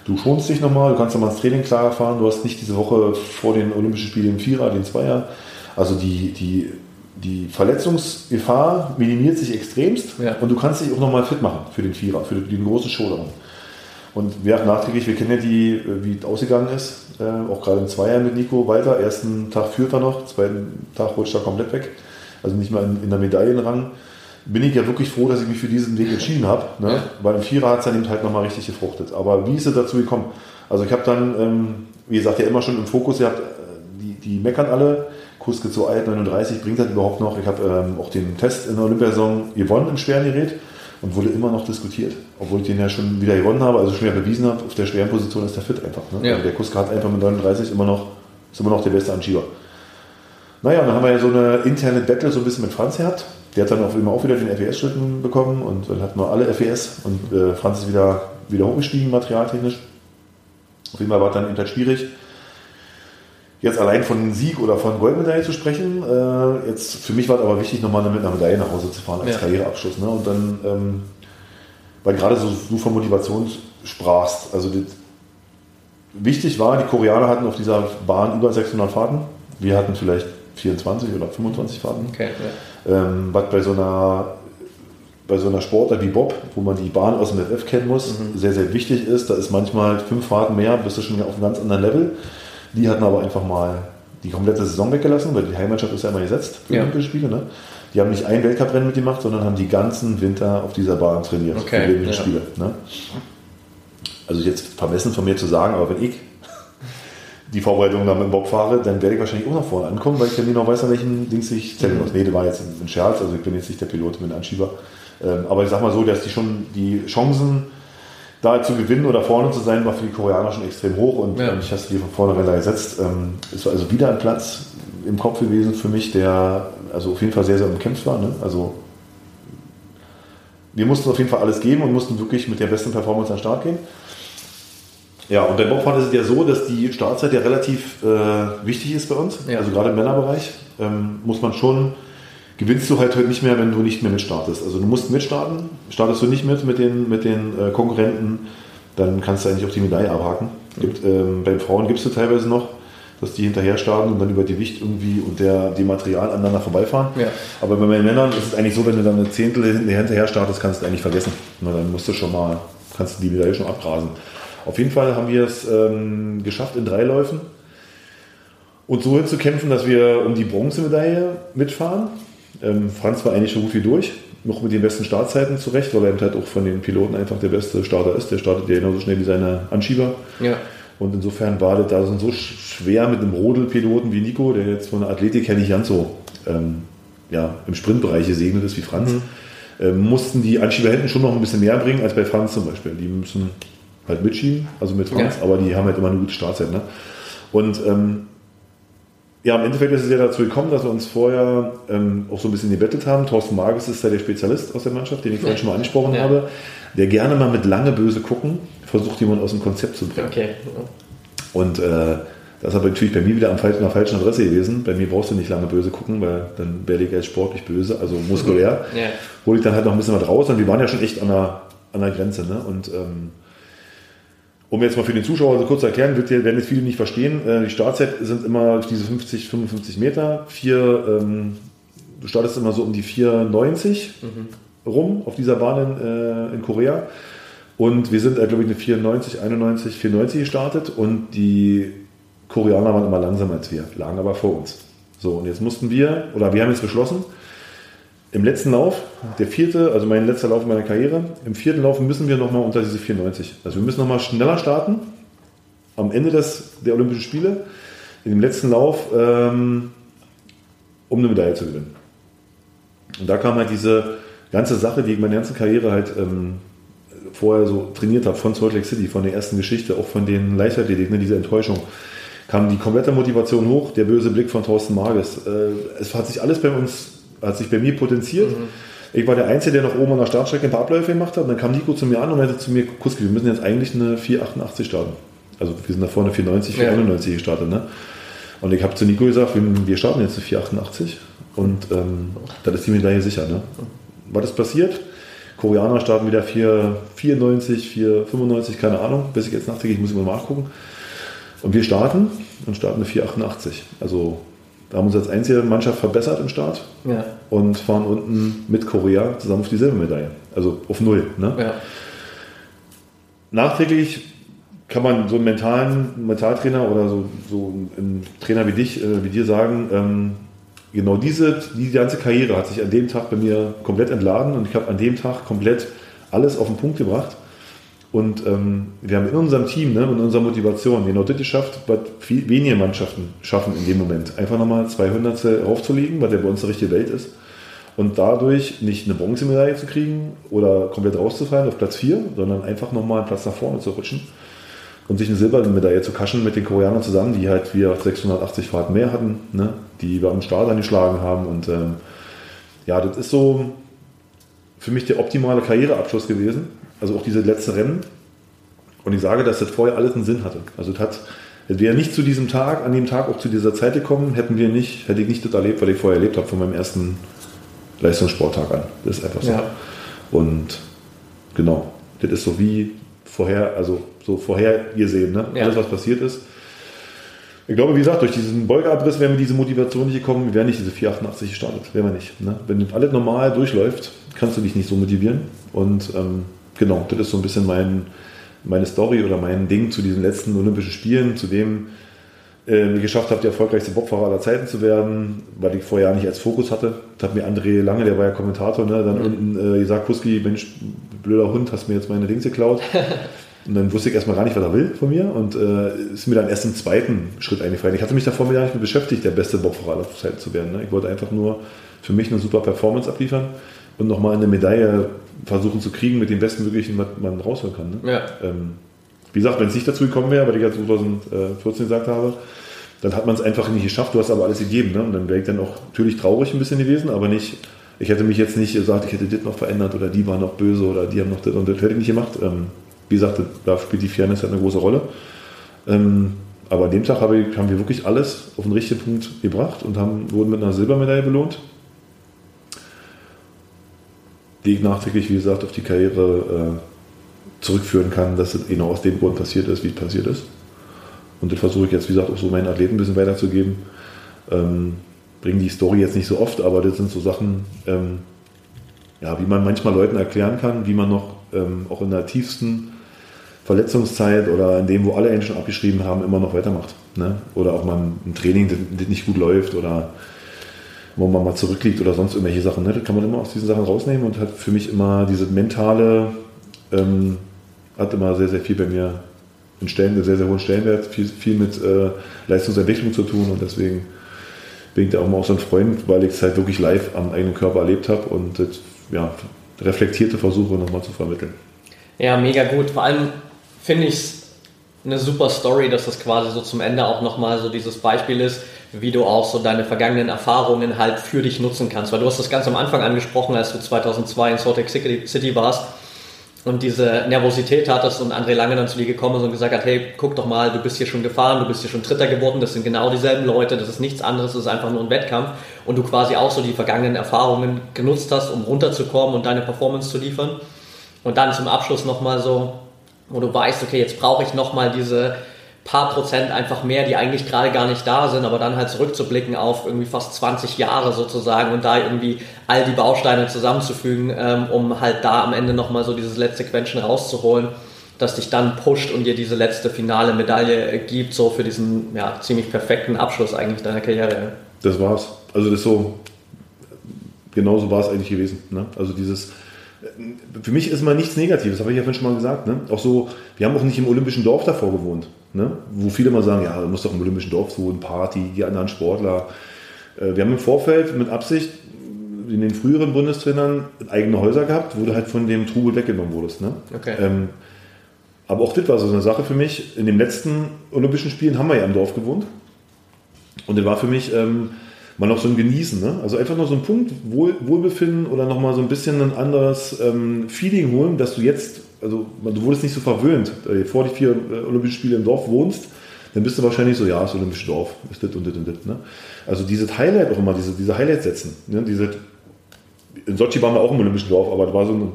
Du schonst dich nochmal, du kannst nochmal ins Training klarer fahren, du hast nicht diese Woche vor den Olympischen Spielen den Vierer, den Zweier. Also die, die, die Verletzungsgefahr minimiert sich extremst Ja. und du kannst dich auch nochmal fit machen für den Vierer, für den großen Showdown. Und wir hatten nachträglich, wir kennen ja die, äh, wie es ausgegangen ist, äh, auch gerade im Zweier mit Nico weiter. Ersten Tag führt er noch, zweiten Tag rutscht er komplett weg. Also nicht mal in, in der Medaillenrang. Bin ich ja wirklich froh, dass ich mich für diesen Weg entschieden habe. Ne? Ja. Weil im Vierer hat es dann eben halt nochmal richtig gefruchtet. Aber wie ist es dazu gekommen? Also ich habe dann, ähm, wie gesagt, ja immer schon im Fokus gehabt, äh, die, die meckern alle. Kuske zu alt, 39, bringt das überhaupt noch? Ich habe ähm, auch den Test in der Olympiasaison gewonnen im schweren Gerät und wurde immer noch diskutiert. Obwohl ich den ja schon wieder gewonnen habe, also schon wieder bewiesen habe, auf der schweren Position ist der fit einfach. Ne? Ja. Also der Kuske hat einfach mit 39 immer noch, ist immer noch der beste Anschieber. Naja, und dann haben wir ja so eine interne Battle so ein bisschen mit Franz gehabt. Der hat dann auf immer auch wieder den FES-Schlitten bekommen und dann hatten wir alle FES und äh, Franz ist wieder, wieder hochgestiegen, materialtechnisch. Auf jeden Fall war es dann eben halt schwierig, jetzt allein von Sieg oder von Goldmedaille zu sprechen. Äh, jetzt für mich war es aber wichtig, nochmal mit einer Medaille nach Hause zu fahren als Ja. Karriereabschluss. Ne? Und dann, ähm, weil gerade so du von Motivation sprachst, also das, wichtig war, die Koreaner hatten auf dieser Bahn über 600 Fahrten. Wir hatten vielleicht 24 oder 25 Fahrten. Okay, ja. Ähm, was bei so einer bei so einer Sportart wie Bob, wo man die Bahn aus dem FF kennen muss, sehr, sehr wichtig ist. Da ist manchmal fünf Fahrten mehr, bist du schon auf einem ganz anderen Level. Die hatten aber einfach mal die komplette Saison weggelassen, weil die Heimmannschaft ist ja immer gesetzt für Ja. Olympische Spiele. Ne? Die haben nicht ein Weltcuprennen mitgemacht, sondern haben die ganzen Winter auf dieser Bahn trainiert Okay, für die Olympischen ja. Spiele. Ne? Also jetzt vermessen von mir zu sagen, aber wenn ich die Vorbereitung dann mit dem Bob fahre, dann werde ich wahrscheinlich auch nach vorne ankommen, weil ich ja nie noch weiß, an welchen Dings ich zählen muss. Nee, der war jetzt ein Scherz, also ich bin jetzt nicht der Pilot mit dem Anschieber. Ähm, aber ich sag mal so, dass die schon die Chancen, da zu gewinnen oder vorne zu sein, war für die Koreaner schon extrem hoch und Ja. ähm, ich habe die von vornherein da gesetzt. Ähm, es war also wieder ein Platz im Kopf gewesen für mich, der also auf jeden Fall sehr, sehr umkämpft war. Ne? Also wir mussten auf jeden Fall alles geben und mussten wirklich mit der besten Performance an den Start gehen. Ja, und beim Bobfahren ist es ja so, dass die Startzeit ja relativ äh, wichtig ist bei uns. Ja. Also gerade im Männerbereich ähm, muss man schon, gewinnst du halt heute nicht mehr, wenn du nicht mehr mitstartest. Also du musst mitstarten. Startest du nicht mit mit den, mit den äh, Konkurrenten, dann kannst du eigentlich auch die Medaille abhaken. Gibt, ähm, bei den Frauen gibt es teilweise noch, dass die hinterher starten und dann über Gewicht irgendwie und der, die Material aneinander vorbeifahren. Ja. Aber bei den Männern ist es eigentlich so, wenn du dann eine Zehntel hinterher startest, kannst du eigentlich vergessen. Na, dann musst du schon mal, kannst du die Medaille schon abgrasen. Auf jeden Fall haben wir es ähm, geschafft in drei Läufen und so hinzukämpfen, dass wir um die Bronzemedaille mitfahren. Ähm, Franz war eigentlich schon gut wie durch, noch mit den besten Startzeiten zurecht, weil er eben halt auch von den Piloten einfach der beste Starter ist. Der startet ja genauso schnell wie seine Anschieber. Ja. Und insofern war das da so schwer mit einem Rodelpiloten wie Nico, der jetzt von der Athletik her nicht ganz so ähm, ja, im Sprintbereich gesegnet ist wie Franz. Mhm. Ähm, mussten die Anschieber hinten schon noch ein bisschen mehr bringen als bei Franz zum Beispiel. Die müssen halt mitschieben, also mit Franz, ja. aber die haben halt immer eine gute Startzeit. Ne? Und ähm, ja, im Endeffekt ist es ja dazu gekommen, dass wir uns vorher ähm, auch so ein bisschen gebettelt haben. Thorsten Marges ist ja der Spezialist aus der Mannschaft, den ich vorhin schon mal angesprochen ja. habe, der gerne mal mit lange böse gucken versucht, jemanden aus dem Konzept zu bringen. Okay. Und äh, das ist aber natürlich bei mir wieder an der falschen Adresse gewesen. Bei mir brauchst du nicht lange böse gucken, weil dann werde ich als sportlich böse, also muskulär. ja. Hole ich dann halt noch ein bisschen was raus und wir waren ja schon echt an der, an der Grenze. Ne? Und ähm, um jetzt mal für den Zuschauer so kurz zu erklären, wird, werden jetzt viele nicht verstehen. Äh, die Startzeit sind immer diese 50, 55 Meter. Vier, ähm, du startest immer so um die 4,90 mhm. rum auf dieser Bahn in, äh, in Korea. Und wir sind, äh, glaube ich, eine 94, 91, 94 gestartet und die Koreaner waren immer langsamer als wir, lagen aber vor uns. So, und jetzt mussten wir, oder wir haben jetzt beschlossen, im letzten Lauf, der vierte, also mein letzter Lauf meiner Karriere, im vierten Lauf müssen wir nochmal unter diese 94. Also wir müssen nochmal schneller starten am Ende des, der Olympischen Spiele, in dem letzten Lauf, ähm, um eine Medaille zu gewinnen. Und da kam halt diese ganze Sache, die ich meine ganze Karriere halt ähm, vorher so trainiert habe, von Salt Lake City, von der ersten Geschichte, auch von den Leichtathletik, ne, diese Enttäuschung, kam die komplette Motivation hoch, der böse Blick von Thorsten Marges. Äh, es hat sich alles bei uns hat sich bei mir potenziert. Mhm. Ich war der Einzige, der noch oben an der Startstrecke ein paar Abläufe gemacht hat. Und dann kam Nico zu mir an und meinte zu mir, Kuski, wir müssen jetzt eigentlich eine 488 starten. Also wir sind da vorne 490, 491 ja. gestartet. Ne? Und ich habe zu Nico gesagt, wir, starten jetzt eine 488. Und ähm, dann ist die Medaille sicher. Ne? Was ist passiert? Koreaner starten wieder 494, 495, keine Ahnung. Bis ich jetzt nachdenke, ich muss immer nachgucken. Und wir starten und starten eine 488. Also da haben wir uns als einzige Mannschaft verbessert im Start ja. und fahren unten mit Korea zusammen auf die Silbermedaille. Also auf Null. Ne? Ja. Nachträglich kann man so einen mentalen Mentaltrainer oder so, so einen Trainer wie dich, äh, wie dir sagen, ähm, genau diese, die ganze Karriere hat sich an dem Tag bei mir komplett entladen und ich habe an dem Tag komplett alles auf den Punkt gebracht. Und ähm, wir haben in unserem Team, ne, in unserer Motivation, genau das geschafft, was viel weniger Mannschaften schaffen in dem Moment. Einfach nochmal 200 aufzulegen, weil der bei uns eine richtige Welt ist. Und dadurch nicht eine Bronzemedaille zu kriegen oder komplett rauszufallen auf Platz 4, sondern einfach nochmal einen Platz nach vorne zu rutschen und sich eine Silbermedaille zu kaschen mit den Koreanern zusammen, die halt wir 680 Fahrten mehr hatten, ne, die wir am Start angeschlagen haben. Und ähm, ja, das ist so für mich der optimale Karriereabschluss gewesen also auch diese letzte Rennen. Und ich sage, dass das vorher alles einen Sinn hatte. Also es hat, es wäre nicht zu diesem Tag, an dem Tag auch zu dieser Zeit gekommen, hätten wir nicht, hätte ich nicht das erlebt, was ich vorher erlebt habe von meinem ersten Leistungssporttag an. Das ist einfach so. Ja. Und genau, das ist so wie vorher, also so vorhergesehen, ne? Ja. Alles, was passiert ist. Ich glaube, wie gesagt, durch diesen Beugeabriss wären wir diese Motivation nicht gekommen, wir wären nicht diese 488 gestartet. Wären wir nicht. Ne? Wenn alles normal durchläuft, kannst du dich nicht so motivieren. Und ähm, genau, das ist so ein bisschen mein, meine Story oder mein Ding zu diesen letzten Olympischen Spielen, zu dem äh, ich geschafft habe, der erfolgreichste Bobfahrer aller Zeiten zu werden, weil ich vorher nicht als Fokus hatte. Das hat mir André Lange, der war ja Kommentator, ne, dann mhm. unten äh, gesagt, Kuski, Mensch, blöder Hund, hast mir jetzt meine Dings geklaut. Und dann wusste ich erstmal gar nicht, was er will von mir und äh, ist mir dann erst im zweiten Schritt eingefallen. Ich hatte mich davor gar nicht mehr beschäftigt, der beste Bobfahrer aller Zeiten zu werden. Ne? Ich wollte einfach nur für mich eine super Performance abliefern und nochmal eine Medaille versuchen zu kriegen mit dem besten möglichen, was man rausholen kann. Ne? Ja. Ähm, wie gesagt, wenn es nicht dazu gekommen wäre, weil ich ja 2014 gesagt habe, dann hat man es einfach nicht geschafft, du hast aber alles gegeben. Ne? Und dann wäre ich dann auch natürlich traurig ein bisschen gewesen, aber nicht, ich hätte mich jetzt nicht gesagt, ich hätte das noch verändert oder die waren noch böse oder die haben noch das und das hätte ich nicht gemacht. Ähm, wie gesagt, da spielt die Fairness halt eine große Rolle. Ähm, aber an dem Tag habe ich, haben wir wirklich alles auf den richtigen Punkt gebracht und haben, wurden mit einer Silbermedaille belohnt. Die ich nachträglich, wie gesagt, auf die Karriere zurückführen kann, dass es genau aus dem Grund passiert ist, wie es passiert ist. Und das versuche ich jetzt, wie gesagt, auch so meinen Athleten ein bisschen weiterzugeben. Ähm, bringe die Story jetzt nicht so oft, aber das sind so Sachen, ähm, ja, wie man manchmal Leuten erklären kann, wie man noch ähm, auch in der tiefsten Verletzungszeit oder in dem, wo alle schon abgeschrieben haben, immer noch weitermacht. Ne? Oder auch mal ein Training, das nicht gut läuft oder wo man mal zurückliegt oder sonst irgendwelche Sachen. Ne? Das kann man immer aus diesen Sachen rausnehmen und hat für mich immer diese mentale, ähm, hat immer sehr, sehr viel bei mir einen, Stellen, einen sehr, sehr hohen Stellenwert, viel, viel mit äh, Leistungsentwicklung zu tun und deswegen bin ich da auch mal auch so ein Freund, weil ich es halt wirklich live am eigenen Körper erlebt habe und das, ja, reflektierte Versuche nochmal zu vermitteln. Ja, mega gut. Vor allem finde ich es eine super Story, dass das quasi so zum Ende auch nochmal so dieses Beispiel ist, wie du auch so deine vergangenen Erfahrungen halt für dich nutzen kannst. Weil du hast das ganz am Anfang angesprochen, als du 2002 in Salt Lake City warst und diese Nervosität hattest und André Lange dann zu dir gekommen ist und gesagt hat, hey, guck doch mal, du bist hier schon gefahren, du bist hier schon Dritter geworden, das sind genau dieselben Leute, das ist nichts anderes, das ist einfach nur ein Wettkampf und du quasi auch so die vergangenen Erfahrungen genutzt hast, um runterzukommen und deine Performance zu liefern. Und dann zum Abschluss nochmal so, wo du weißt, okay, jetzt brauche ich nochmal diese paar Prozent einfach mehr, die eigentlich gerade gar nicht da sind, aber dann halt zurückzublicken auf irgendwie fast 20 Jahre sozusagen und da irgendwie all die Bausteine zusammenzufügen, ähm, um halt da am Ende nochmal so dieses letzte Quäntchen rauszuholen, das dich dann pusht und dir diese letzte finale Medaille gibt, so für diesen ja, ziemlich perfekten Abschluss eigentlich deiner Karriere. Das war's. Also das so, genauso war es eigentlich gewesen. Ne? Also dieses, für mich ist mal nichts Negatives, habe ich ja vorhin schon mal gesagt. Ne? Auch so, wir haben auch nicht im Olympischen Dorf davor gewohnt. Ne? Wo viele mal sagen, ja, du musst doch im Olympischen Dorf wohnen, Party, die anderen Sportler. Äh, wir haben im Vorfeld mit Absicht in den früheren Bundestrainern eigene Häuser gehabt, wo du halt von dem Trubel weggenommen wurdest. Ne? Okay. Ähm, aber auch das war so eine Sache für mich. In den letzten Olympischen Spielen haben wir ja im Dorf gewohnt. Und das war für mich ähm, mal noch so ein Genießen. Ne? Also einfach noch so ein Punkt Wohl, Wohlbefinden oder nochmal so ein bisschen ein anderes ähm, Feeling holen, dass du jetzt also du wurdest nicht so verwöhnt, äh, vor die vier äh, Olympischen Spiele im Dorf wohnst, dann bist du wahrscheinlich so, ja, das Olympische Dorf, ist das und das und das. Ne? Also dieses Highlight auch immer, diese, diese Highlights setzen. Ne? Diese, in Sochi waren wir auch im Olympischen Dorf, aber da war so ein,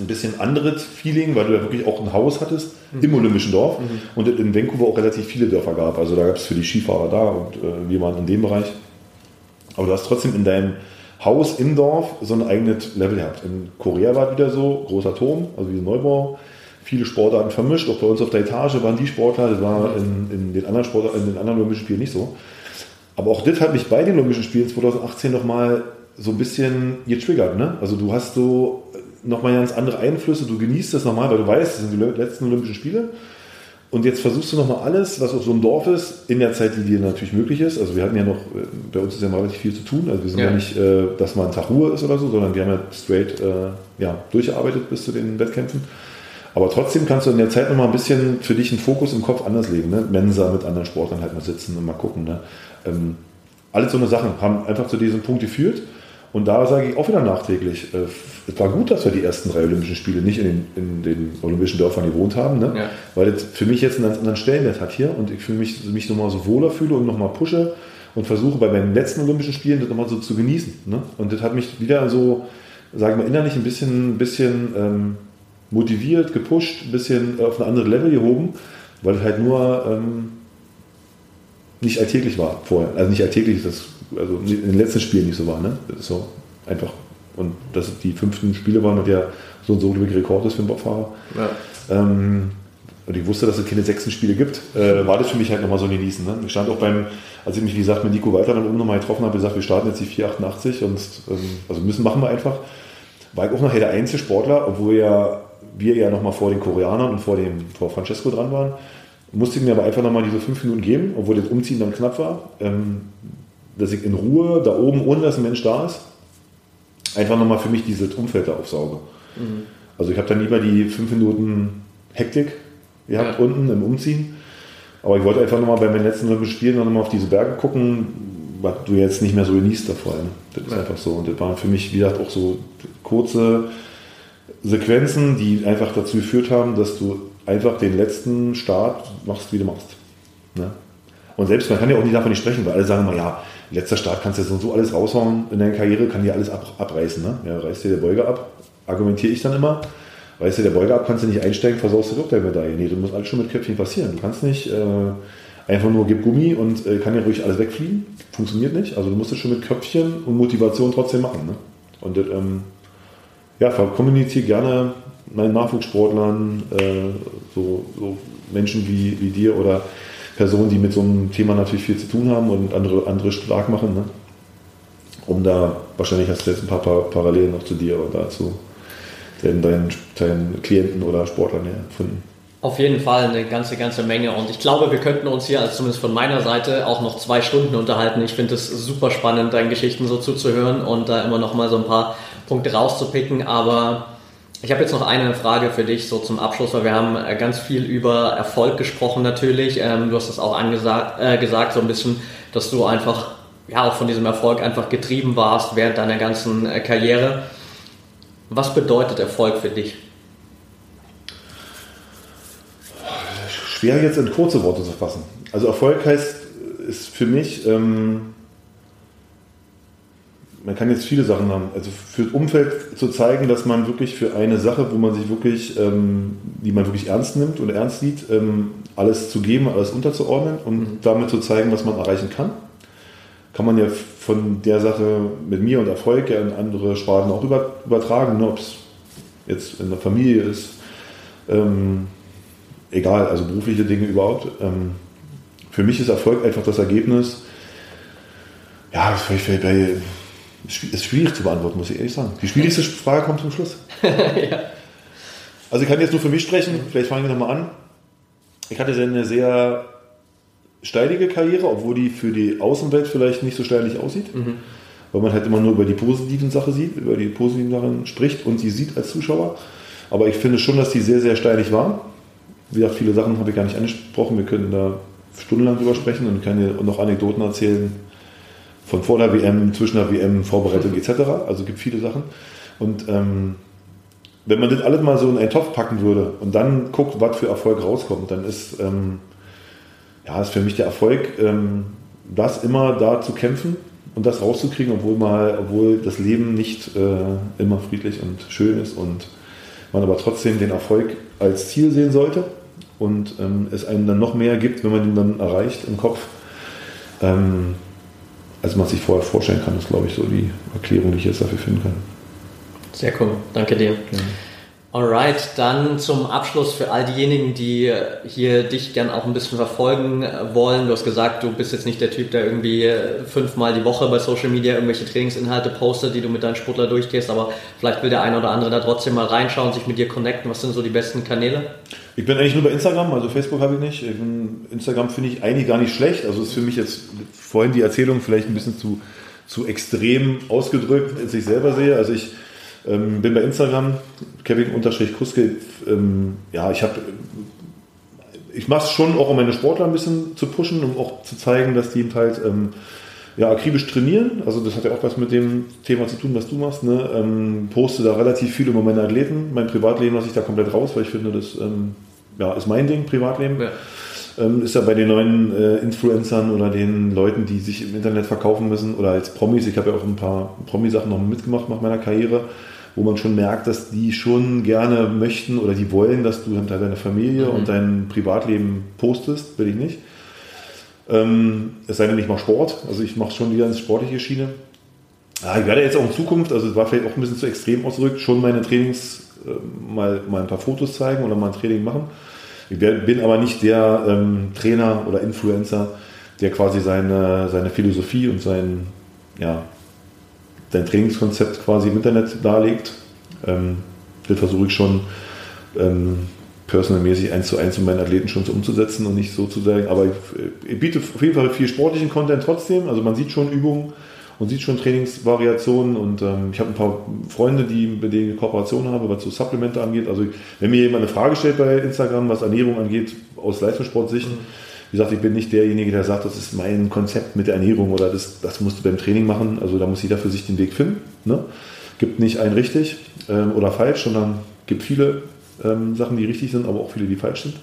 ein bisschen anderes Feeling, weil du ja wirklich auch ein Haus hattest mhm. im Olympischen Dorf mhm. und in Vancouver auch relativ viele Dörfer gab. Also da gab es für die Skifahrer da und äh, wir waren in dem Bereich. Aber du hast trotzdem in deinem Haus im Dorf so ein eigenes Level gehabt. In Korea war es wieder so, großer Turm, also wie Neubau, viele Sportarten vermischt. Auch bei uns auf der Etage waren die Sportler, das war in, in den anderen Sportarten, in den anderen Olympischen Spielen nicht so. Aber auch das hat mich bei den Olympischen Spielen 2018 nochmal so ein bisschen getriggert. Ne? Also du hast so nochmal ganz andere Einflüsse, du genießt das nochmal, weil du weißt, das sind die letzten Olympischen Spiele. Und jetzt versuchst du nochmal alles, was auf so einem Dorf ist, in der Zeit, die dir natürlich möglich ist. Also wir hatten ja noch, äh, bei uns ist ja mal relativ viel zu tun. Also wir sind ja, ja nicht, äh, dass mal ein Tag Ruhe ist oder so, sondern wir haben ja straight äh, ja, durchgearbeitet bis zu den Wettkämpfen. Aber trotzdem kannst du in der Zeit nochmal ein bisschen für dich einen Fokus im Kopf anders legen. Ne? Mensa mit anderen Sportlern halt mal sitzen und mal gucken. Ne? Ähm, alles so eine Sachen haben einfach zu diesem Punkt geführt. Und da sage ich auch wieder nachträglich, äh, es war gut, dass wir die ersten drei Olympischen Spiele nicht in den, in den Olympischen Dörfern gewohnt haben, ne? Ja. weil das für mich jetzt einen ganz anderen Stellenwert hat hier und ich fühle mich, mich nochmal so wohler fühle und nochmal pushe und versuche bei meinen letzten Olympischen Spielen das nochmal so zu genießen. Ne? Und das hat mich wieder so, sage ich mal, innerlich ein bisschen, bisschen ähm, motiviert, gepusht, ein bisschen auf ein anderes Level gehoben, weil es halt nur ähm, nicht alltäglich war vorher. Also nicht alltäglich, das also in den letzten Spielen nicht so war. Ne? Das ist so einfach. Und dass die fünften Spiele waren und der so ein so Rekord ist für einen Bobfahrer. Ja. Ähm, und ich wusste, dass es keine sechsten Spiele gibt, äh, war das für mich halt nochmal so ein Genießen. Ne? Ich stand auch beim, als ich mich, wie gesagt, mit Nico Walter dann oben nochmal getroffen habe, gesagt, wir starten jetzt die 488 und ähm, also müssen machen wir einfach. War ich auch nachher der einzige Sportler, obwohl ja wir ja nochmal vor den Koreanern und vor dem vor Francesco dran waren, musste ich mir aber einfach nochmal diese fünf Minuten geben, obwohl das Umziehen dann knapp war. Ähm, dass ich in Ruhe da oben, ohne dass ein Mensch da ist, einfach nochmal für mich dieses Umfeld da aufsauge. Mhm. Also ich habe dann lieber die fünf Minuten Hektik gehabt ja. unten im Umziehen. Aber ich wollte einfach nochmal bei meinen letzten Olympischen Spielen nochmal auf diese Berge gucken, was du jetzt nicht mehr so genießt da vor allem. Das ist ja. einfach so. Und das waren für mich, wie gesagt, auch so kurze Sequenzen, die einfach dazu geführt haben, dass du einfach den letzten Start machst, wie du machst. Ne? Und selbst, man kann ja auch nicht davon nicht sprechen, weil alle sagen immer, ja, letzter Start kannst du jetzt so alles raushauen in deiner Karriere, kann dir alles ab, abreißen. Ne? Ja, reißt dir der Beuge ab, argumentiere ich dann immer. Weißt du, der Beuge ab kannst du nicht einsteigen, versaust du doch der Medaille. Nee, du musst alles schon mit Köpfchen passieren. Du kannst nicht äh, einfach nur gib Gummi und äh, kann ja ruhig alles wegfliegen. Funktioniert nicht. Also du musst es schon mit Köpfchen und Motivation trotzdem machen. Ne? Und das, ähm, ja, kommuniziere gerne meinen Nachwuchssportlern, äh, so, so, Menschen wie, wie dir oder Personen, die mit so einem Thema natürlich viel zu tun haben und andere, andere stark machen. Ne? Um da, wahrscheinlich hast du jetzt ein paar, Parallelen noch zu dir oder dazu deinen, deinen, deinen Klienten oder Sportlern finden. Auf jeden Fall eine ganze, ganze Menge. Und ich glaube, wir könnten uns hier, also zumindest von meiner Seite, auch noch zwei Stunden unterhalten. Ich finde es super spannend, deinen Geschichten so zuzuhören und da immer noch mal so ein paar Punkte rauszupicken. Aber ich habe jetzt noch eine Frage für dich so zum Abschluss, weil wir haben äh, ganz viel über Erfolg gesprochen natürlich. Ähm, du hast es auch angesagt, äh, gesagt, so ein bisschen, dass du einfach ja auch von diesem Erfolg einfach getrieben warst während deiner ganzen äh, Karriere. Was bedeutet Erfolg für dich? Schwer jetzt in kurze Worte zu fassen. Also Erfolg heißt, ist für mich ähm, man kann jetzt viele Sachen haben. Also für das Umfeld zu zeigen, dass man wirklich für eine Sache, wo man sich wirklich, ähm, die man wirklich ernst nimmt und ernst sieht, ähm, alles zu geben, alles unterzuordnen und mhm. damit zu zeigen, was man erreichen kann. Kann man ja von der Sache mit mir und Erfolg ja in andere Sparten auch über, übertragen, ne? ob es jetzt in der Familie ist, ähm, egal, also berufliche Dinge überhaupt. Ähm, für mich ist Erfolg einfach das Ergebnis, ja, vielleicht bei ist schwierig zu beantworten, muss ich ehrlich sagen. Die schwierigste Frage kommt zum Schluss. ja. Also ich kann jetzt nur für mich sprechen, vielleicht fangen wir nochmal an. Ich hatte eine sehr steilige Karriere, obwohl die für die Außenwelt vielleicht nicht so steilig aussieht. Mhm. Weil man halt immer nur über die positiven Sachen sieht, über die positiven Sachen spricht und sie sieht als Zuschauer. Aber ich finde schon, dass die sehr, sehr steilig war. Wie gesagt, viele Sachen habe ich gar nicht angesprochen. Wir können da stundenlang drüber sprechen und kann dir noch Anekdoten erzählen, von vor der WM, zwischen der WM, Vorbereitung etc. Also gibt viele Sachen. Und ähm, wenn man das alles mal so in einen Topf packen würde und dann guckt, was für Erfolg rauskommt, dann ist, ähm, ja, ist für mich der Erfolg, ähm, das immer da zu kämpfen und das rauszukriegen, obwohl, mal, obwohl das Leben nicht äh, immer friedlich und schön ist und man aber trotzdem den Erfolg als Ziel sehen sollte und ähm, es einem dann noch mehr gibt, wenn man ihn dann erreicht im Kopf. Ähm, als man sich vorher vorstellen kann. Das ist, glaube ich, so die Erklärung, die ich jetzt dafür finden kann. Sehr cool, danke dir. Ja. Alright, dann zum Abschluss für all diejenigen, die hier dich gern auch ein bisschen verfolgen wollen. Du hast gesagt, du bist jetzt nicht der Typ, der irgendwie fünfmal die Woche bei Social Media irgendwelche Trainingsinhalte postet, die du mit deinen Sportler durchgehst, aber vielleicht will der eine oder andere da trotzdem mal reinschauen, sich mit dir connecten. Was sind so die besten Kanäle? Ich bin eigentlich nur bei Instagram, also Facebook habe ich nicht. Ich bin, Instagram finde ich eigentlich gar nicht schlecht. Also ist für mich jetzt vorhin die Erzählung vielleicht ein bisschen zu, zu extrem ausgedrückt, als ich selber sehe. Also ich ähm, bin bei Instagram, Kevin-Kuske. Ähm, ja, ich habe ich mache es schon auch, um meine Sportler ein bisschen zu pushen, um auch zu zeigen, dass die halt ähm, ja, akribisch trainieren. Also das hat ja auch was mit dem Thema zu tun, was du machst. Ne? Ähm, poste da relativ viel über meine Athleten. Mein Privatleben lasse ich da komplett raus, weil ich finde, das ähm, ja, ist mein Ding, Privatleben. Ja. Ähm, ist ja bei den neuen äh, Influencern oder den Leuten, die sich im Internet verkaufen müssen oder als Promis. Ich habe ja auch ein paar Promi-Sachen noch mitgemacht nach meiner Karriere wo man schon merkt, dass die schon gerne möchten oder die wollen, dass du deine Familie mhm. und dein Privatleben postest, will ich nicht. Ähm, es sei denn, ich mache Sport, also ich mache schon wieder ins sportliche Schiene. Ja, ich werde jetzt auch in Zukunft, also es war vielleicht auch ein bisschen zu extrem ausgedrückt, schon meine Trainings mal, mal ein paar Fotos zeigen oder mal ein Training machen. Ich bin aber nicht der ähm, Trainer oder Influencer, der quasi seine, seine Philosophie und sein, ja, dein Trainingskonzept quasi im Internet darlegt. Ähm, das versuche ich schon ähm, personalmäßig eins zu eins mit meinen Athleten schon so umzusetzen und nicht so zu sagen. Aber ich, ich biete auf jeden Fall viel sportlichen Content trotzdem. Also man sieht schon Übungen und sieht schon Trainingsvariationen und ähm, ich habe ein paar Freunde, die, mit denen ich Kooperation habe, was so Supplemente angeht. Also wenn mir jemand eine Frage stellt bei Instagram, was Ernährung angeht, aus Leistungssportsicht, mhm wie gesagt, ich bin nicht derjenige, der sagt, das ist mein Konzept mit der Ernährung oder das, das musst du beim Training machen. Also da muss jeder für sich den Weg finden. Ne? Gibt nicht ein richtig ähm, oder falsch, sondern gibt viele ähm, Sachen, die richtig sind, aber auch viele, die falsch sind.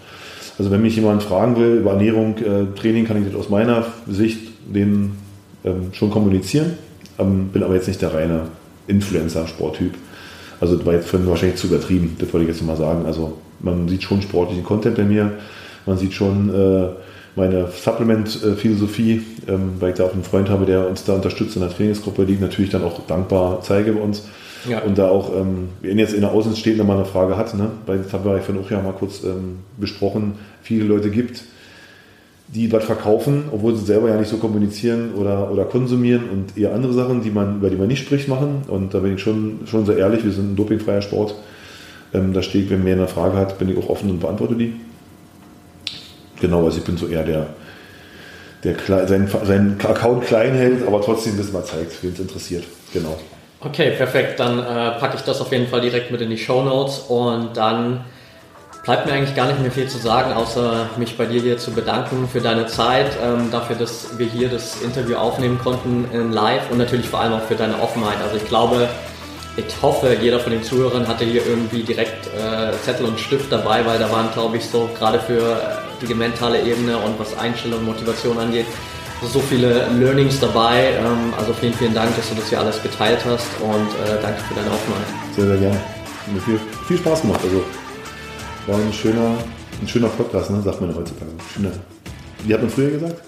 Also wenn mich jemand fragen will über Ernährung, äh, Training, kann ich das aus meiner Sicht den ähm, schon kommunizieren. Ähm, bin aber jetzt nicht der reine Influencer-Sporttyp. Also das war jetzt vorhin wahrscheinlich zu übertrieben, das wollte ich jetzt mal sagen. Also man sieht schon sportlichen Content bei mir, man sieht schon äh, meine Supplement-Philosophie, ähm, weil ich da auch einen Freund habe, der uns da unterstützt in der Trainingsgruppe, die ich natürlich dann auch dankbar zeige bei uns. Ja. Und da auch, ähm, wenn jetzt in der Außenstehende mal eine Frage hat, ne, weil das haben wir vorhin auch ja mal kurz ähm, besprochen, viele Leute gibt, die was verkaufen, obwohl sie selber ja nicht so kommunizieren oder, oder konsumieren und eher andere Sachen, die man, über die man nicht spricht, machen. Und da bin ich schon, schon sehr ehrlich, wir sind ein dopingfreier Sport. Ähm, da stehe ich, wenn mir eine Frage hat, bin ich auch offen und beantworte die. Genau, also ich bin so eher der, der seinen, seinen Account klein hält, aber trotzdem das mal zeigt, wen es interessiert. Genau. Okay, perfekt. Dann äh, packe ich das auf jeden Fall direkt mit in die Show Notes und dann bleibt mir eigentlich gar nicht mehr viel zu sagen, außer mich bei dir hier zu bedanken für deine Zeit, ähm, dafür, dass wir hier das Interview aufnehmen konnten in live und natürlich vor allem auch für deine Offenheit. Also ich glaube, ich hoffe, jeder von den Zuhörern hatte hier irgendwie direkt äh, Zettel und Stift dabei, weil da waren, glaube ich, so gerade für die mentale Ebene und was Einstellung und Motivation angeht, so viele Learnings dabei. Ähm, also vielen, vielen Dank, dass du das hier alles geteilt hast und äh, danke für deine Offenheit. Sehr, sehr gerne. Viel, viel Spaß gemacht. Also war ein schöner, ein schöner Podcast, ne? sagt man heutzutage. Schöner, wie hat man früher gesagt?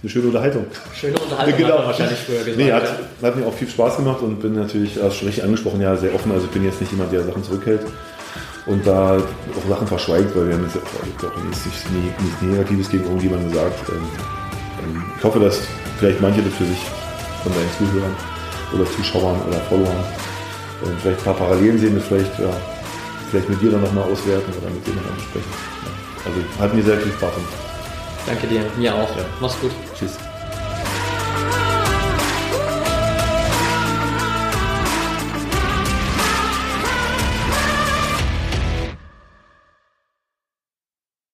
Eine schöne Unterhaltung. Schöne Unterhaltung genau. hat man wahrscheinlich früher gesagt. Nee, hat, ja. hat mir auch viel Spaß gemacht und bin natürlich, hast schon richtig angesprochen, ja, sehr offen. Also ich bin jetzt nicht jemand, der Sachen zurückhält und da auch Sachen verschweigt, weil wir haben jetzt auch nichts, nichts Negatives gegen irgendjemanden gesagt. Ähm, ähm, ich hoffe, dass vielleicht manche das für sich von deinen Zuhörern oder Zuschauern oder Followern ähm, vielleicht ein paar Parallelen sehen, das vielleicht ja, vielleicht mit dir dann nochmal auswerten oder mit dir nochmal besprechen. Ja. Also hat mir sehr viel Spaß gemacht. Danke dir, mir auch. Ja. Mach's gut. Tschüss.